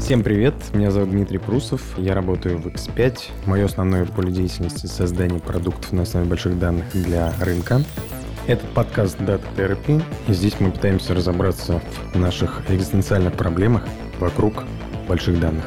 Всем привет, меня зовут Дмитрий Прусов, я работаю в X5. Мое основное поле деятельности — создание продуктов на основе больших данных для рынка. Это подкаст Data Therapy, и здесь мы пытаемся разобраться в наших экзистенциальных проблемах вокруг больших данных.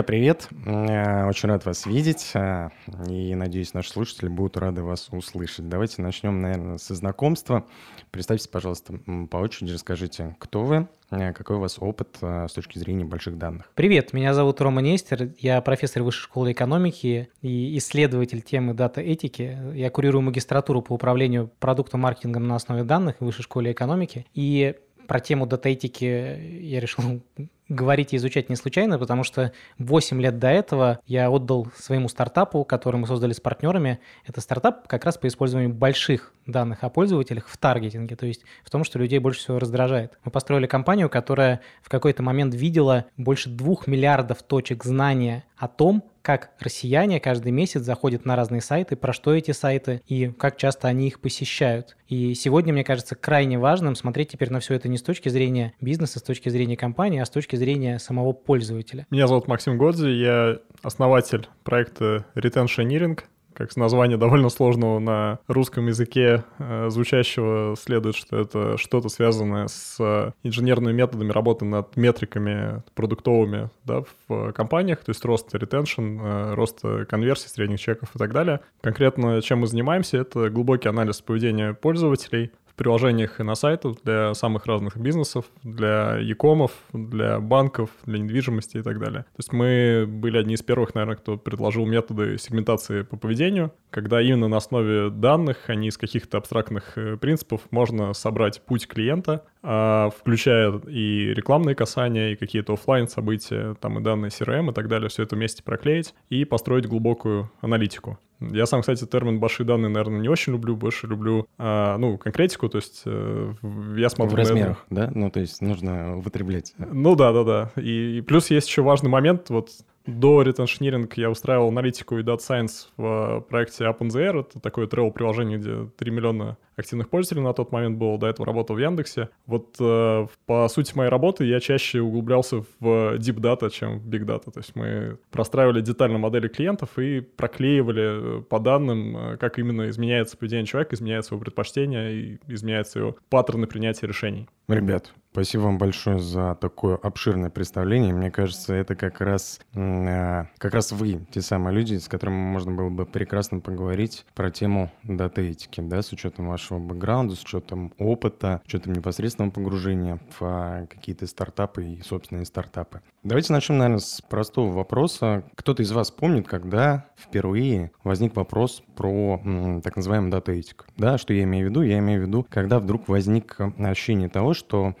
Друзья, привет! Э, очень рад вас видеть, э, и надеюсь, наши слушатели будут рады вас услышать. Давайте начнем, наверное, со знакомства. Представьтесь, пожалуйста, по очереди расскажите, кто вы, э, какой у вас опыт с точки зрения больших данных. Привет, меня зовут Рома Нестер, я профессор Высшей школы экономики и исследователь темы дата-этики. Я курирую магистратуру по управлению продуктом маркетингом на основе данных в Высшей школе экономики. И про тему дата-этики я решил говорить и изучать не случайно, потому что 8 лет до этого я отдал своему стартапу, который мы создали с партнерами. Это стартап как раз по использованию больших данных о пользователях в таргетинге, то есть в том, что людей больше всего раздражает. Мы построили компанию, которая в какой-то момент видела больше двух миллиардов точек знания о том, как россияне каждый месяц заходят на разные сайты, про что эти сайты и как часто они их посещают. И сегодня, мне кажется, крайне важным смотреть теперь на все это не с точки зрения бизнеса, с точки зрения компании, а с точки зрения самого пользователя. Меня зовут Максим Годзи, я основатель проекта Retentioneering, как с названия довольно сложного на русском языке э, звучащего следует, что это что-то связанное с инженерными методами работы над метриками продуктовыми да, в компаниях, то есть рост ретеншн, э, рост конверсии средних чеков и так далее. Конкретно чем мы занимаемся, это глубокий анализ поведения пользователей, приложениях и на сайтах для самых разных бизнесов, для якомов, для банков, для недвижимости и так далее. То есть мы были одни из первых, наверное, кто предложил методы сегментации по поведению, когда именно на основе данных, а не из каких-то абстрактных э, принципов, можно собрать путь клиента, а, включая и рекламные касания, и какие-то офлайн события, там и данные CRM и так далее, все это вместе проклеить и построить глубокую аналитику. Я сам, кстати, термин «большие данные», наверное, не очень люблю, больше люблю, а, ну, конкретику, то есть э, я смотрю... В размерах, это... да? Ну, то есть нужно употреблять. Ну да, да, да. И, и плюс есть еще важный момент, вот до ретеншниринг я устраивал аналитику и Data Science в проекте OpenZR. Это такое travel-приложение, где 3 миллиона активных пользователей на тот момент было. До этого работал в Яндексе. Вот э, по сути моей работы я чаще углублялся в Deep Data, чем в Big Data. То есть мы простраивали детально модели клиентов и проклеивали э, по данным, э, как именно изменяется поведение человека, изменяется его предпочтения и изменяются его паттерны принятия решений. Ребят, спасибо вам большое за такое обширное представление. Мне кажется, это как раз, э, как раз вы, те самые люди, с которыми можно было бы прекрасно поговорить про тему дата-этики, да, с учетом вашего бэкграунда, с учетом опыта, с учетом непосредственного погружения в а, какие-то стартапы и собственные стартапы. Давайте начнем, наверное, с простого вопроса. Кто-то из вас помнит, когда впервые возник вопрос про так называемую дата-этику? Да, что я имею в виду? Я имею в виду, когда вдруг возник ощущение того, что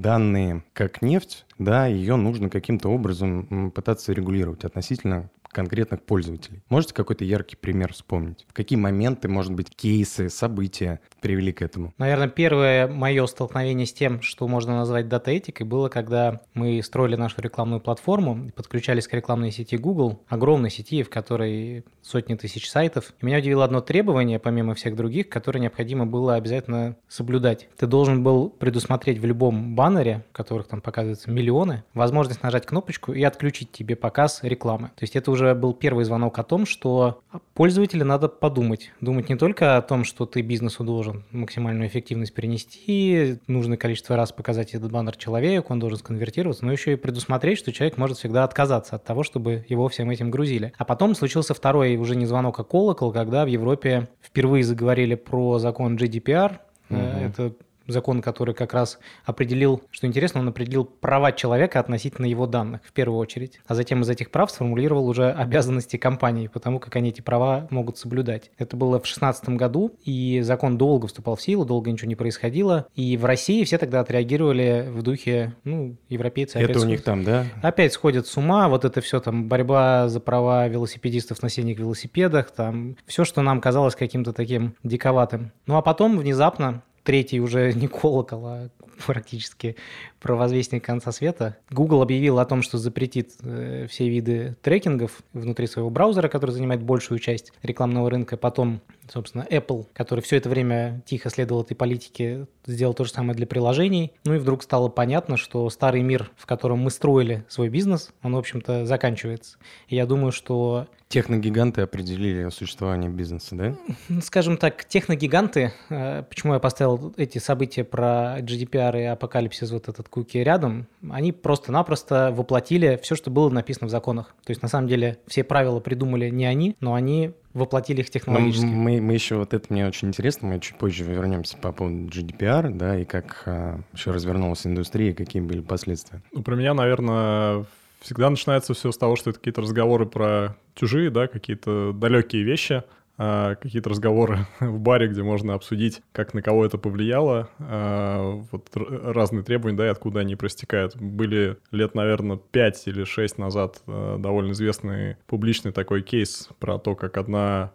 данные как нефть, да, ее нужно каким-то образом пытаться регулировать относительно конкретных пользователей. Можете какой-то яркий пример вспомнить? Какие моменты, может быть, кейсы, события привели к этому? Наверное, первое мое столкновение с тем, что можно назвать дата-этикой, было, когда мы строили нашу рекламную платформу подключались к рекламной сети Google, огромной сети, в которой сотни тысяч сайтов. И меня удивило одно требование, помимо всех других, которое необходимо было обязательно соблюдать. Ты должен был предусмотреть в любом баннере, в которых там показываются миллионы, возможность нажать кнопочку и отключить тебе показ рекламы. То есть это уже уже был первый звонок о том, что пользователю надо подумать. Думать не только о том, что ты бизнесу должен максимальную эффективность перенести, нужное количество раз показать этот баннер человеку, он должен сконвертироваться, но еще и предусмотреть, что человек может всегда отказаться от того, чтобы его всем этим грузили. А потом случился второй уже не звонок, а колокол, когда в Европе впервые заговорили про закон GDPR. Угу. Это закон, который как раз определил, что интересно, он определил права человека относительно его данных в первую очередь, а затем из этих прав сформулировал уже обязанности компании, потому как они эти права могут соблюдать. Это было в 2016 году, и закон долго вступал в силу, долго ничего не происходило, и в России все тогда отреагировали в духе, ну, европейцы Это у них там, да? Опять сходят с ума, вот это все там борьба за права велосипедистов на синих велосипедах, там все, что нам казалось каким-то таким диковатым. Ну а потом внезапно третий уже не колокол, а практически провозвестник конца света. Google объявил о том, что запретит э, все виды трекингов внутри своего браузера, который занимает большую часть рекламного рынка. Потом, собственно, Apple, который все это время тихо следовал этой политике, сделал то же самое для приложений. Ну и вдруг стало понятно, что старый мир, в котором мы строили свой бизнес, он, в общем-то, заканчивается. И я думаю, что Техногиганты определили существование бизнеса, да? Скажем так, техногиганты, э, почему я поставил эти события про GDPR и апокалипсис, вот этот куки рядом, они просто-напросто воплотили все, что было написано в законах. То есть, на самом деле, все правила придумали не они, но они воплотили их технологически. Но мы, мы еще, вот это мне очень интересно, мы чуть позже вернемся по поводу GDPR, да, и как а, еще развернулась индустрия, и какие были последствия. Ну, про меня, наверное, всегда начинается все с того, что это какие-то разговоры про чужие, да, какие-то далекие вещи, а, какие-то разговоры в баре, где можно обсудить, как на кого это повлияло, а, вот разные требования, да, и откуда они проистекают. Были лет, наверное, 5 или 6 назад а, довольно известный публичный такой кейс про то, как одна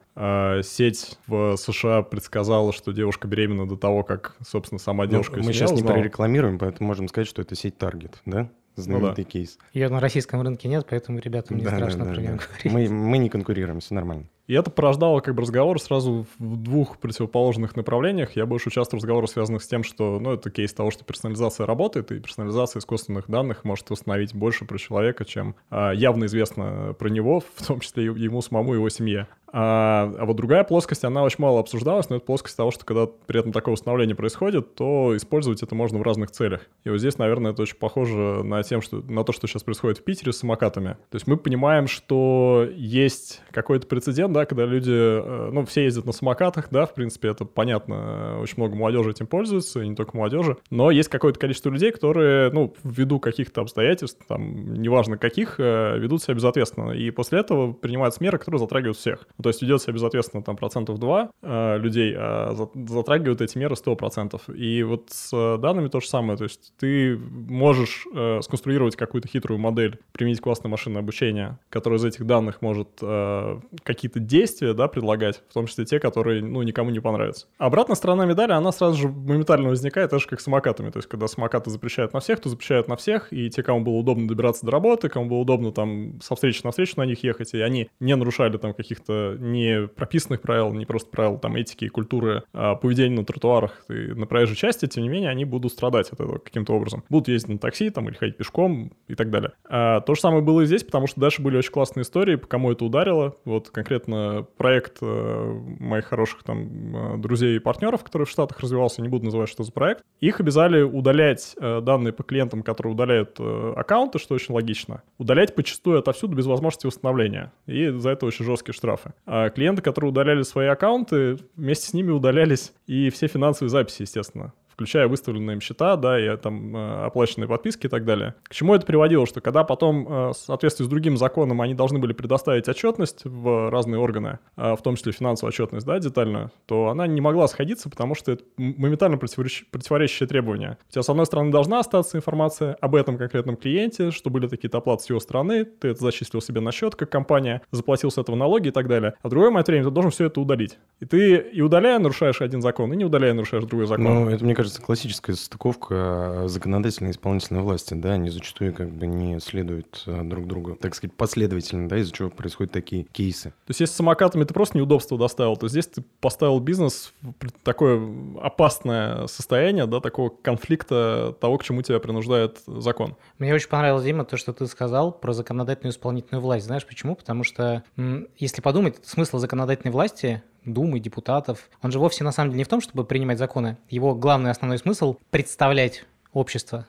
сеть в США предсказала, что девушка беременна до того, как, собственно, сама ну, девушка ну, Мы сейчас не прорекламируем, поэтому можем сказать, что это сеть Target, да? Знаменитый ну, да. кейс. Ее на российском рынке нет, поэтому ребятам не да, страшно да, да, про нее да. говорить. Мы, мы не конкурируем, все нормально. И это порождало как бы разговор сразу в двух противоположных направлениях. Я больше участвовал в разговорах, связанных с тем, что, ну, это кейс того, что персонализация работает, и персонализация искусственных данных может установить больше про человека, чем а, явно известно про него, в том числе ему самому и его семье. А, а вот другая плоскость, она очень мало обсуждалась, но это плоскость того, что когда при этом такое установление происходит, то использовать это можно в разных целях. И вот здесь, наверное, это очень похоже на, тем, что, на то, что сейчас происходит в Питере с самокатами. То есть мы понимаем, что есть какой-то прецедент, да, когда люди, э, ну, все ездят на самокатах, да, в принципе, это понятно, очень много молодежи этим пользуется, и не только молодежи, но есть какое-то количество людей, которые, ну, ввиду каких-то обстоятельств, там, неважно каких, э, ведут себя безответственно, и после этого принимаются меры, которые затрагивают всех. То есть ведет себя безответственно там процентов 2 э, людей, а затрагивают эти меры 100%. И вот с э, данными то же самое. То есть ты можешь э, сконструировать какую-то хитрую модель, применить классное машинное обучение, которое из этих данных может э, какие-то действия да, предлагать, в том числе те, которые ну, никому не понравятся. Обратная сторона медали, она сразу же моментально возникает, так же как с самокатами. То есть когда самокаты запрещают на всех, то запрещают на всех, и те, кому было удобно добираться до работы, кому было удобно там со встречи на встречу на них ехать, и они не нарушали там каких-то не прописанных правил, не просто правил там этики и культуры а поведения на тротуарах и на проезжей части, тем не менее, они будут страдать от этого каким-то образом. Будут ездить на такси там или ходить пешком и так далее. А, то же самое было и здесь, потому что дальше были очень классные истории, по кому это ударило. Вот конкретно проект э, моих хороших там э, друзей и партнеров, который в Штатах развивался, не буду называть, что за проект. Их обязали удалять э, данные по клиентам, которые удаляют аккаунты, что очень логично. Удалять почастую отовсюду без возможности восстановления. И за это очень жесткие штрафы. А клиенты, которые удаляли свои аккаунты, вместе с ними удалялись и все финансовые записи, естественно включая выставленные им счета, да, и там э, оплаченные подписки и так далее. К чему это приводило? Что когда потом, э, в соответствии с другим законом, они должны были предоставить отчетность в разные органы, э, в том числе финансовую отчетность, да, детально, то она не могла сходиться, потому что это моментально противоречащее требования. У тебя, с одной стороны, должна остаться информация об этом конкретном клиенте, что были такие-то оплаты с его стороны, ты это зачислил себе на счет, как компания, заплатил с этого налоги и так далее. А в другой момент времени ты должен все это удалить. И ты и удаляя нарушаешь один закон, и не удаляя нарушаешь другой закон. Ну, это, мне кажется, кажется, классическая состыковка законодательной и исполнительной власти, да, они зачастую как бы не следуют э, друг другу, так сказать, последовательно, да, из-за чего происходят такие кейсы. То есть если с самокатами ты просто неудобство доставил, то здесь ты поставил бизнес в такое опасное состояние, да, такого конфликта того, к чему тебя принуждает закон. Мне очень понравилось, Дима, то, что ты сказал про законодательную и исполнительную власть. Знаешь почему? Потому что, если подумать, смысл законодательной власти Думы, депутатов. Он же вовсе на самом деле не в том, чтобы принимать законы. Его главный основной смысл – представлять общество.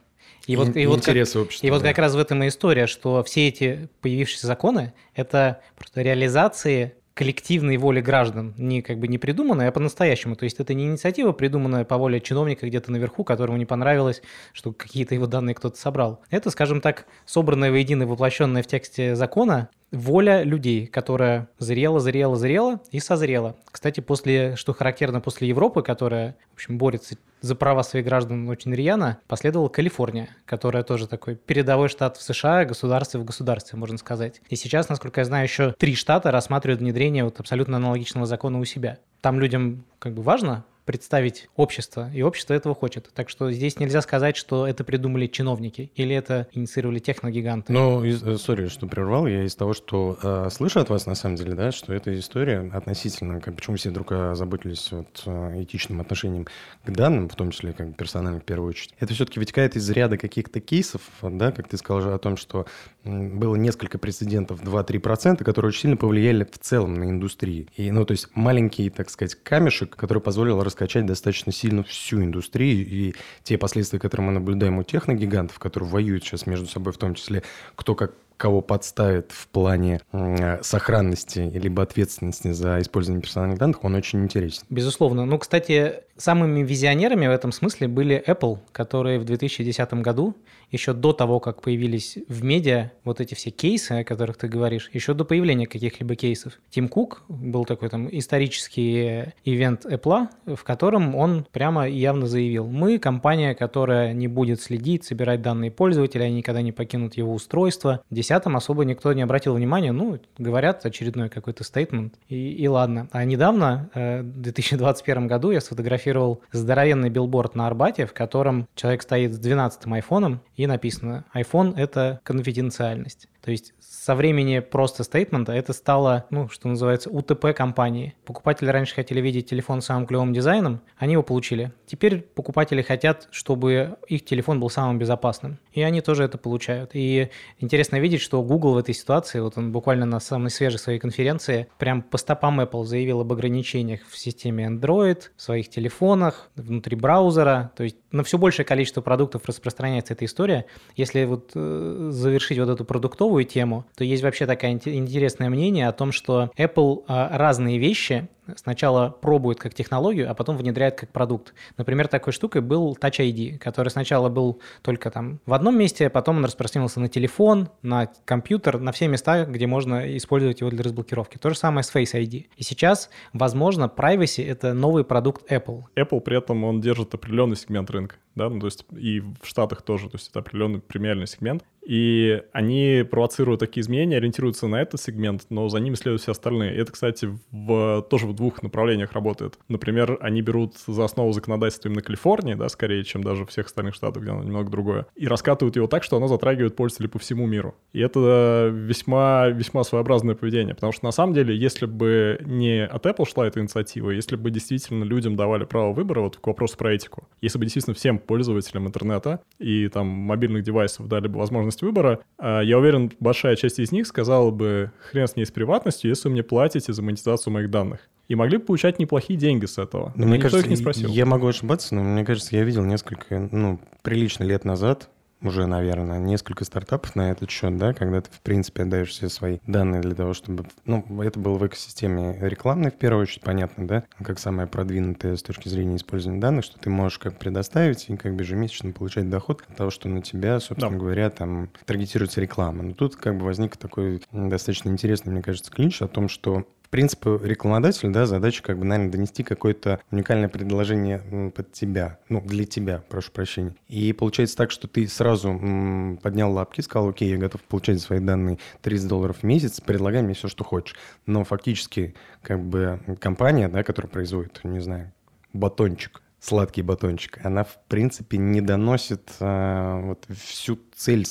И, и, вот, и, вот как, общества, и вот как раз в этом и история, что все эти появившиеся законы – это просто реализации коллективной воли граждан, не как бы не придуманной, а по-настоящему. То есть это не инициатива, придуманная по воле чиновника где-то наверху, которому не понравилось, что какие-то его данные кто-то собрал. Это, скажем так, собранное воедино, воплощенное в тексте закона воля людей, которая зрела, зрела, зрела и созрела. Кстати, после, что характерно после Европы, которая, в общем, борется за права своих граждан очень рьяно, последовала Калифорния, которая тоже такой передовой штат в США, государстве в государстве, можно сказать. И сейчас, насколько я знаю, еще три штата рассматривают внедрение вот абсолютно аналогичного закона у себя. Там людям как бы важно представить общество, и общество этого хочет. Так что здесь нельзя сказать, что это придумали чиновники или это инициировали техногиганты. Ну, э, сори, что прервал, я из того, что э, слышу от вас на самом деле, да, что эта история относительно, как, почему все вдруг озаботились вот, э, этичным отношением к данным, в том числе как персональным в первую очередь, это все-таки вытекает из ряда каких-то кейсов, да, как ты сказал же о том, что было несколько прецедентов 2-3%, которые очень сильно повлияли в целом на индустрию. И, ну, то есть маленький, так сказать, камешек, который позволил раскачать достаточно сильно всю индустрию и те последствия, которые мы наблюдаем у техногигантов, которые воюют сейчас между собой, в том числе кто как кого подставит в плане э, сохранности либо ответственности за использование персональных данных, он очень интересен. Безусловно. Ну, кстати, самыми визионерами в этом смысле были Apple, которые в 2010 году, еще до того, как появились в медиа вот эти все кейсы, о которых ты говоришь, еще до появления каких-либо кейсов. Тим Кук был такой там исторический ивент Apple, в котором он прямо явно заявил, мы компания, которая не будет следить, собирать данные пользователя, они никогда не покинут его устройство. В 2010 особо никто не обратил внимания, ну, говорят очередной какой-то стейтмент, и, и ладно. А недавно, э, в 2021 году, я сфотографировал здоровенный билборд на Арбате, в котором человек стоит с 12-м айфоном, и написано iPhone — это конфиденциальность. То есть со времени просто стейтмента это стало, ну, что называется, УТП компании. Покупатели раньше хотели видеть телефон с самым клевым дизайном, они его получили. Теперь покупатели хотят, чтобы их телефон был самым безопасным. И они тоже это получают. И интересно видеть, что Google в этой ситуации, вот он буквально на самой свежей своей конференции, прям по стопам Apple заявил об ограничениях в системе Android, в своих телефонах, внутри браузера. То есть на все большее количество продуктов распространяется эта история. Если вот э, завершить вот эту продуктовую тему, то есть вообще такое интересное мнение о том, что Apple э, разные вещи сначала пробует как технологию, а потом внедряет как продукт. Например, такой штукой был Touch ID, который сначала был только там в одном месте, а потом он распространился на телефон, на компьютер, на все места, где можно использовать его для разблокировки. То же самое с Face ID. И сейчас, возможно, privacy — это новый продукт Apple. Apple при этом он держит определенный сегмент рынка, да, ну, то есть и в Штатах тоже, то есть это определенный премиальный сегмент, и они провоцируют такие изменения, ориентируются на этот сегмент, но за ними следуют все остальные. И это, кстати, в, тоже в двух направлениях работает. Например, они берут за основу законодательство именно Калифорнии, да, скорее, чем даже всех остальных штатов, где оно немного другое, и раскатывают его так, что оно затрагивает пользователей по всему миру. И это весьма, весьма своеобразное поведение, потому что на самом деле, если бы не от Apple шла эта инициатива, если бы действительно людям давали право выбора, вот к вопросу про этику, если бы действительно всем пользователям интернета и там мобильных девайсов дали бы возможность выбора, а, я уверен, большая часть из них сказала бы, хрен с ней с приватностью, если вы мне платите за монетизацию моих данных. И могли бы получать неплохие деньги с этого. Но мне Никто кажется, их не спросил. Я могу ошибаться, но мне кажется, я видел несколько, ну, прилично лет назад уже, наверное, несколько стартапов на этот счет, да, когда ты, в принципе, отдаешь все свои данные для того, чтобы... Ну, это было в экосистеме рекламной, в первую очередь, понятно, да, как самое продвинутое с точки зрения использования данных, что ты можешь как предоставить и как бы ежемесячно получать доход от того, что на тебя, собственно да. говоря, там таргетируется реклама. Но тут как бы возник такой достаточно интересный, мне кажется, клинч о том, что в принципе, рекламодателю, да, задача, как бы, наверное, донести какое-то уникальное предложение под тебя, ну, для тебя, прошу прощения. И получается так, что ты сразу м, поднял лапки, сказал, окей, я готов получать свои данные 30 долларов в месяц, предлагай мне все, что хочешь. Но фактически, как бы, компания, да, которая производит, не знаю, батончик, сладкий батончик, она, в принципе, не доносит э, вот всю цель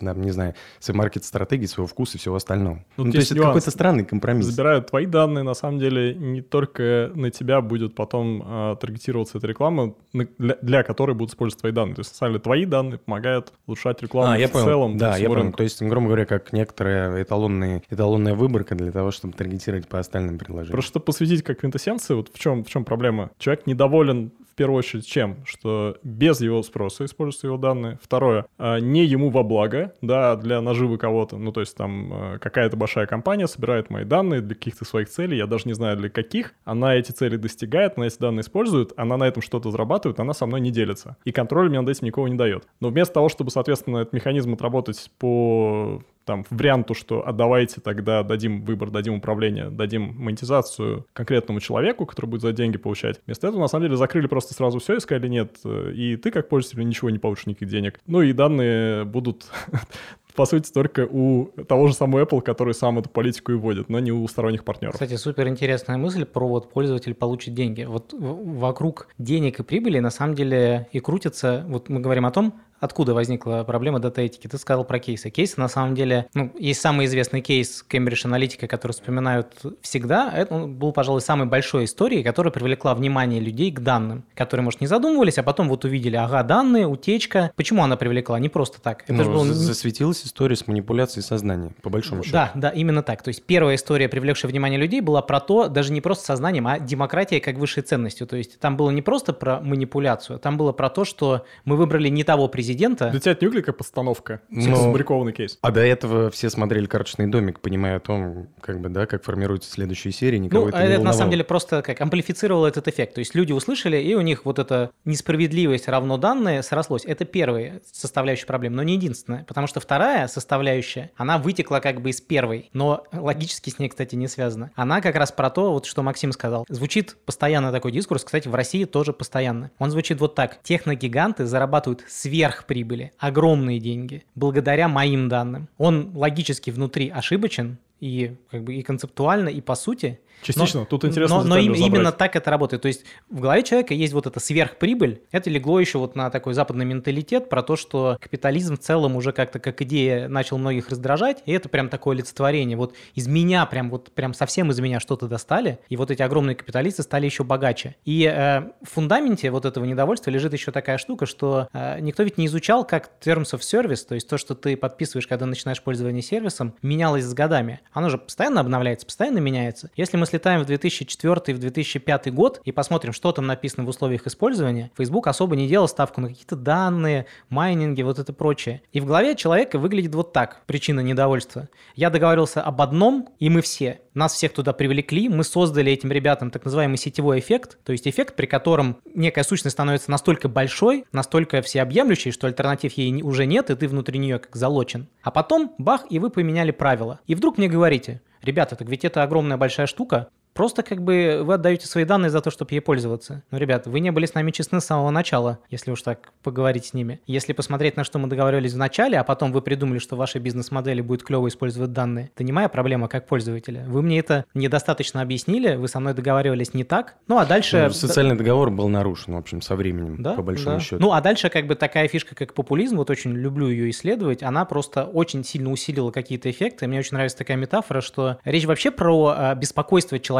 там, не знаю, своей маркет-стратегии, своего вкуса и всего остального. Ну, ну то есть это какой-то странный компромисс. Забирают твои данные, на самом деле, не только на тебя будет потом э, таргетироваться эта реклама, для, для которой будут использовать твои данные. То есть, на самом деле, твои данные помогают улучшать рекламу а, я в понял. целом. Да, я понял. То есть, грубо говоря, как некоторая эталонная, эталонная выборка для того, чтобы таргетировать по остальным предложениям. Просто посвятить как квинтэссенции, вот в чем, в чем проблема. Человек недоволен в первую очередь чем? Что без его спроса используются его данные. Второе, а, не ему во благо, да, для наживы кого-то. Ну, то есть там а, какая-то большая компания собирает мои данные для каких-то своих целей, я даже не знаю для каких. Она эти цели достигает, она эти данные использует, она на этом что-то зарабатывает, она со мной не делится. И контроль мне над этим никого не дает. Но вместо того, чтобы, соответственно, этот механизм отработать по там варианту, что а давайте тогда дадим выбор, дадим управление, дадим монетизацию конкретному человеку, который будет за деньги получать. Вместо этого, на самом деле, закрыли просто сразу все и сказали, нет, и ты как пользователь ничего не получишь, никаких денег. Ну и данные будут по сути, только у того же самого Apple, который сам эту политику и вводит, но не у сторонних партнеров. Кстати, супер интересная мысль про вот пользователь получит деньги. Вот вокруг денег и прибыли на самом деле и крутится, вот мы говорим о том, Откуда возникла проблема дата-этики? Ты сказал про кейсы. Кейсы, на самом деле, ну, есть самый известный кейс Cambridge Analytica, который вспоминают всегда. Это был, пожалуй, самой большой историей, которая привлекла внимание людей к данным, которые, может, не задумывались, а потом вот увидели, ага, данные, утечка. Почему она привлекла? Не просто так. Это ну, же было... Засветилась история с манипуляцией сознания, по большому счету. Да, да, именно так. То есть первая история, привлекшая внимание людей, была про то, даже не просто сознанием, а демократией как высшей ценностью. То есть там было не просто про манипуляцию, там было про то, что мы выбрали не того президента, президента. Для тебя это не выглядит как постановка, Но... сфабрикованный кейс. А до этого все смотрели «Карточный домик», понимая о том, как бы, да, как формируются следующие серии, никого ну, это не это на самом деле просто как амплифицировало этот эффект. То есть люди услышали, и у них вот эта несправедливость равно данные срослось. Это первая составляющая проблемы, но не единственная. Потому что вторая составляющая, она вытекла как бы из первой, но логически с ней, кстати, не связана. Она как раз про то, вот что Максим сказал. Звучит постоянно такой дискурс, кстати, в России тоже постоянно. Он звучит вот так. Техногиганты зарабатывают сверх сверхприбыли, огромные деньги, благодаря моим данным. Он логически внутри ошибочен, и как бы и концептуально, и по сути, Частично, но, тут интересно Но, но им, именно так это работает. То есть в голове человека есть вот эта сверхприбыль. Это легло еще вот на такой западный менталитет про то, что капитализм в целом уже как-то как идея начал многих раздражать. И это прям такое олицетворение. Вот из меня прям вот прям совсем из меня что-то достали. И вот эти огромные капиталисты стали еще богаче. И э, в фундаменте вот этого недовольства лежит еще такая штука, что э, никто ведь не изучал, как terms of service, то есть то, что ты подписываешь, когда начинаешь пользование сервисом, менялось с годами. Оно же постоянно обновляется, постоянно меняется. Если мы слетаем в 2004 и в 2005 год и посмотрим, что там написано в условиях использования, Facebook особо не делал ставку на какие-то данные, майнинги, вот это прочее. И в голове человека выглядит вот так, причина недовольства. Я договорился об одном, и мы все. Нас всех туда привлекли, мы создали этим ребятам так называемый сетевой эффект, то есть эффект, при котором некая сущность становится настолько большой, настолько всеобъемлющей, что альтернатив ей уже нет, и ты внутри нее как залочен. А потом, бах, и вы поменяли правила. И вдруг мне говорите, ребята, так ведь это огромная большая штука, Просто как бы вы отдаете свои данные за то, чтобы ей пользоваться. Ну, ребят, вы не были с нами честны с самого начала, если уж так поговорить с ними. Если посмотреть, на что мы договаривались в начале, а потом вы придумали, что в вашей бизнес-модели будет клево использовать данные, это не моя проблема как пользователя. Вы мне это недостаточно объяснили, вы со мной договаривались не так. Ну, а дальше... Ну, социальный договор был нарушен, в общем, со временем, да, по большому да. счету. Ну, а дальше как бы такая фишка, как популизм, вот очень люблю ее исследовать, она просто очень сильно усилила какие-то эффекты. Мне очень нравится такая метафора, что речь вообще про э, беспокойство человека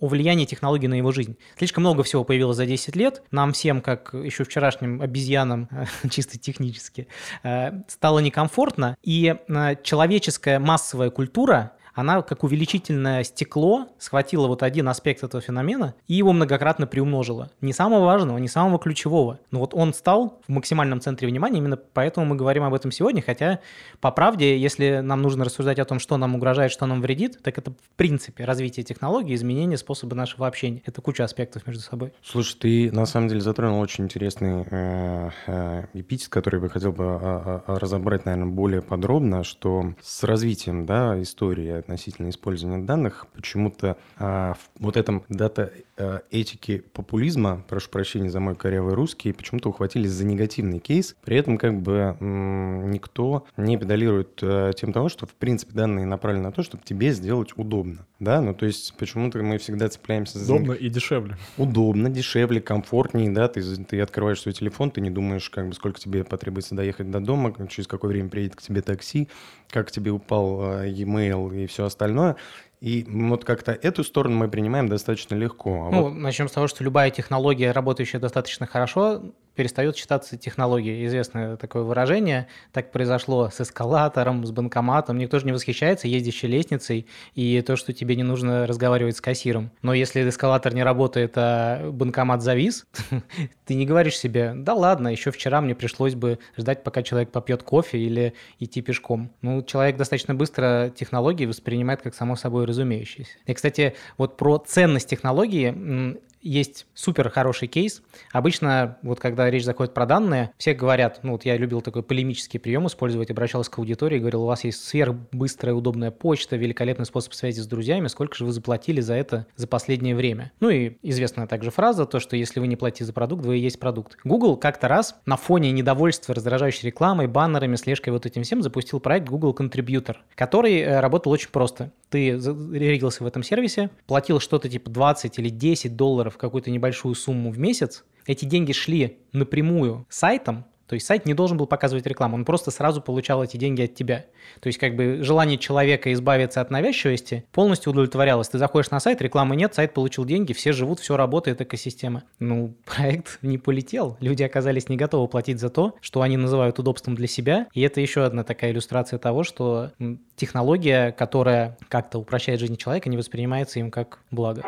о влиянии технологий на его жизнь. Слишком много всего появилось за 10 лет. Нам всем, как еще вчерашним обезьянам, чисто технически, э, стало некомфортно. И э, человеческая массовая культура она как увеличительное стекло схватила вот один аспект этого феномена и его многократно приумножила. Не самого важного, не самого ключевого. Но вот он стал в максимальном центре внимания, именно поэтому мы говорим об этом сегодня, хотя по правде, если нам нужно рассуждать о том, что нам угрожает, что нам вредит, так это в принципе развитие технологий, изменение способа нашего общения. Это куча аспектов между собой. Слушай, ты на самом деле затронул очень интересный э, э, эпитет, который бы хотел бы э, э, разобрать, наверное, более подробно, что с развитием да, истории относительно использования данных, почему-то а, в вот этом дата а, этики популизма, прошу прощения за мой корявый русский, почему-то ухватились за негативный кейс. При этом как бы м, никто не педалирует а, тем того, что в принципе данные направлены на то, чтобы тебе сделать удобно. Да, ну то есть почему-то мы всегда цепляемся за... Удобно и дешевле. Удобно, дешевле, комфортнее, да, ты, ты открываешь свой телефон, ты не думаешь, как бы, сколько тебе потребуется доехать до дома, через какое время приедет к тебе такси, как тебе упал э, e-mail и все остальное. И вот как-то эту сторону мы принимаем достаточно легко. А ну, вот... начнем с того, что любая технология, работающая достаточно хорошо, перестает считаться технологией. Известное такое выражение. Так произошло с эскалатором, с банкоматом. Никто же не восхищается ездящей лестницей и то, что тебе не нужно разговаривать с кассиром. Но если эскалатор не работает, а банкомат завис, ты не говоришь себе, да ладно, еще вчера мне пришлось бы ждать, пока человек попьет кофе или идти пешком. Ну, человек достаточно быстро технологии воспринимает как само собой разумеющееся. И, кстати, вот про ценность технологии есть супер хороший кейс. Обычно, вот когда речь заходит про данные, все говорят, ну вот я любил такой полемический прием использовать, обращался к аудитории, говорил, у вас есть сверхбыстрая удобная почта, великолепный способ связи с друзьями, сколько же вы заплатили за это за последнее время? Ну и известная также фраза, то, что если вы не платите за продукт, вы и есть продукт. Google как-то раз на фоне недовольства раздражающей рекламой, баннерами, слежкой вот этим всем запустил проект Google Contributor, который э, работал очень просто. Ты регился в этом сервисе, платил что-то типа 20 или 10 долларов какую-то небольшую сумму в месяц, эти деньги шли напрямую сайтом, то есть сайт не должен был показывать рекламу, он просто сразу получал эти деньги от тебя. То есть как бы желание человека избавиться от навязчивости полностью удовлетворялось. Ты заходишь на сайт, рекламы нет, сайт получил деньги, все живут, все работает, экосистема. Ну, проект не полетел. Люди оказались не готовы платить за то, что они называют удобством для себя. И это еще одна такая иллюстрация того, что технология, которая как-то упрощает жизнь человека, не воспринимается им как благо.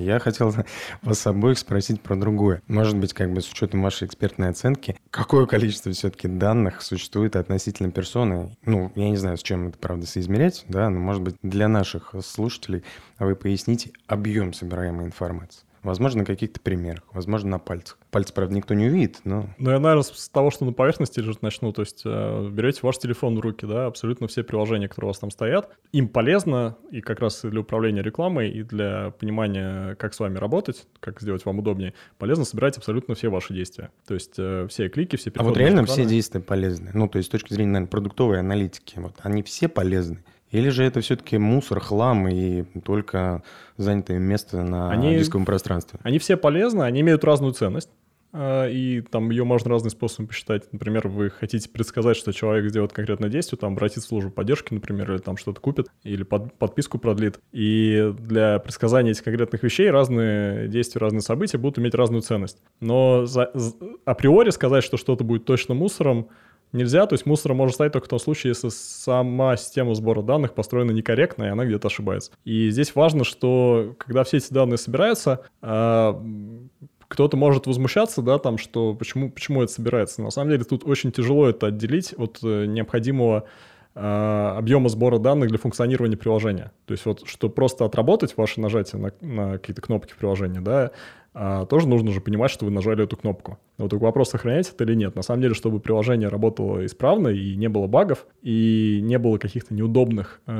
Я хотел вас обоих спросить про другое. Может быть, как бы с учетом вашей экспертной оценки, какое количество все-таки данных существует относительно персоны? Ну, я не знаю, с чем это, правда, соизмерять, да, но, может быть, для наших слушателей вы поясните объем собираемой информации. Возможно, на каких-то примерах, возможно, на пальцах. Пальцы, правда, никто не увидит, но... Ну, я, наверное, с того, что на поверхности лежит, начну. То есть э, берете ваш телефон в руки, да, абсолютно все приложения, которые у вас там стоят, им полезно и как раз для управления рекламой, и для понимания, как с вами работать, как сделать вам удобнее, полезно собирать абсолютно все ваши действия. То есть э, все клики, все переходы. А вот реально все действия полезны? Ну, то есть с точки зрения, наверное, продуктовой аналитики, вот они все полезны? Или же это все-таки мусор, хлам и только занятое место на они, дисковом пространстве? Они все полезны, они имеют разную ценность. А, и там ее можно разным способом посчитать. Например, вы хотите предсказать, что человек сделает конкретное действие, там обратится в службу поддержки, например, или там что-то купит, или под, подписку продлит. И для предсказания этих конкретных вещей разные действия, разные события будут иметь разную ценность. Но за, за, априори сказать, что что-то будет точно мусором, нельзя. То есть мусором может стать только в том случае, если сама система сбора данных построена некорректно, и она где-то ошибается. И здесь важно, что когда все эти данные собираются, а, кто-то может возмущаться, да, там, что почему, почему это собирается. На самом деле тут очень тяжело это отделить от э, необходимого а, объема сбора данных для функционирования приложения. То есть вот, что просто отработать ваше нажатие на, на какие-то кнопки в приложении, да, а, тоже нужно же понимать, что вы нажали эту кнопку. Вот только вопрос, сохраняется это или нет. На самом деле, чтобы приложение работало исправно и не было багов, и не было каких-то неудобных э,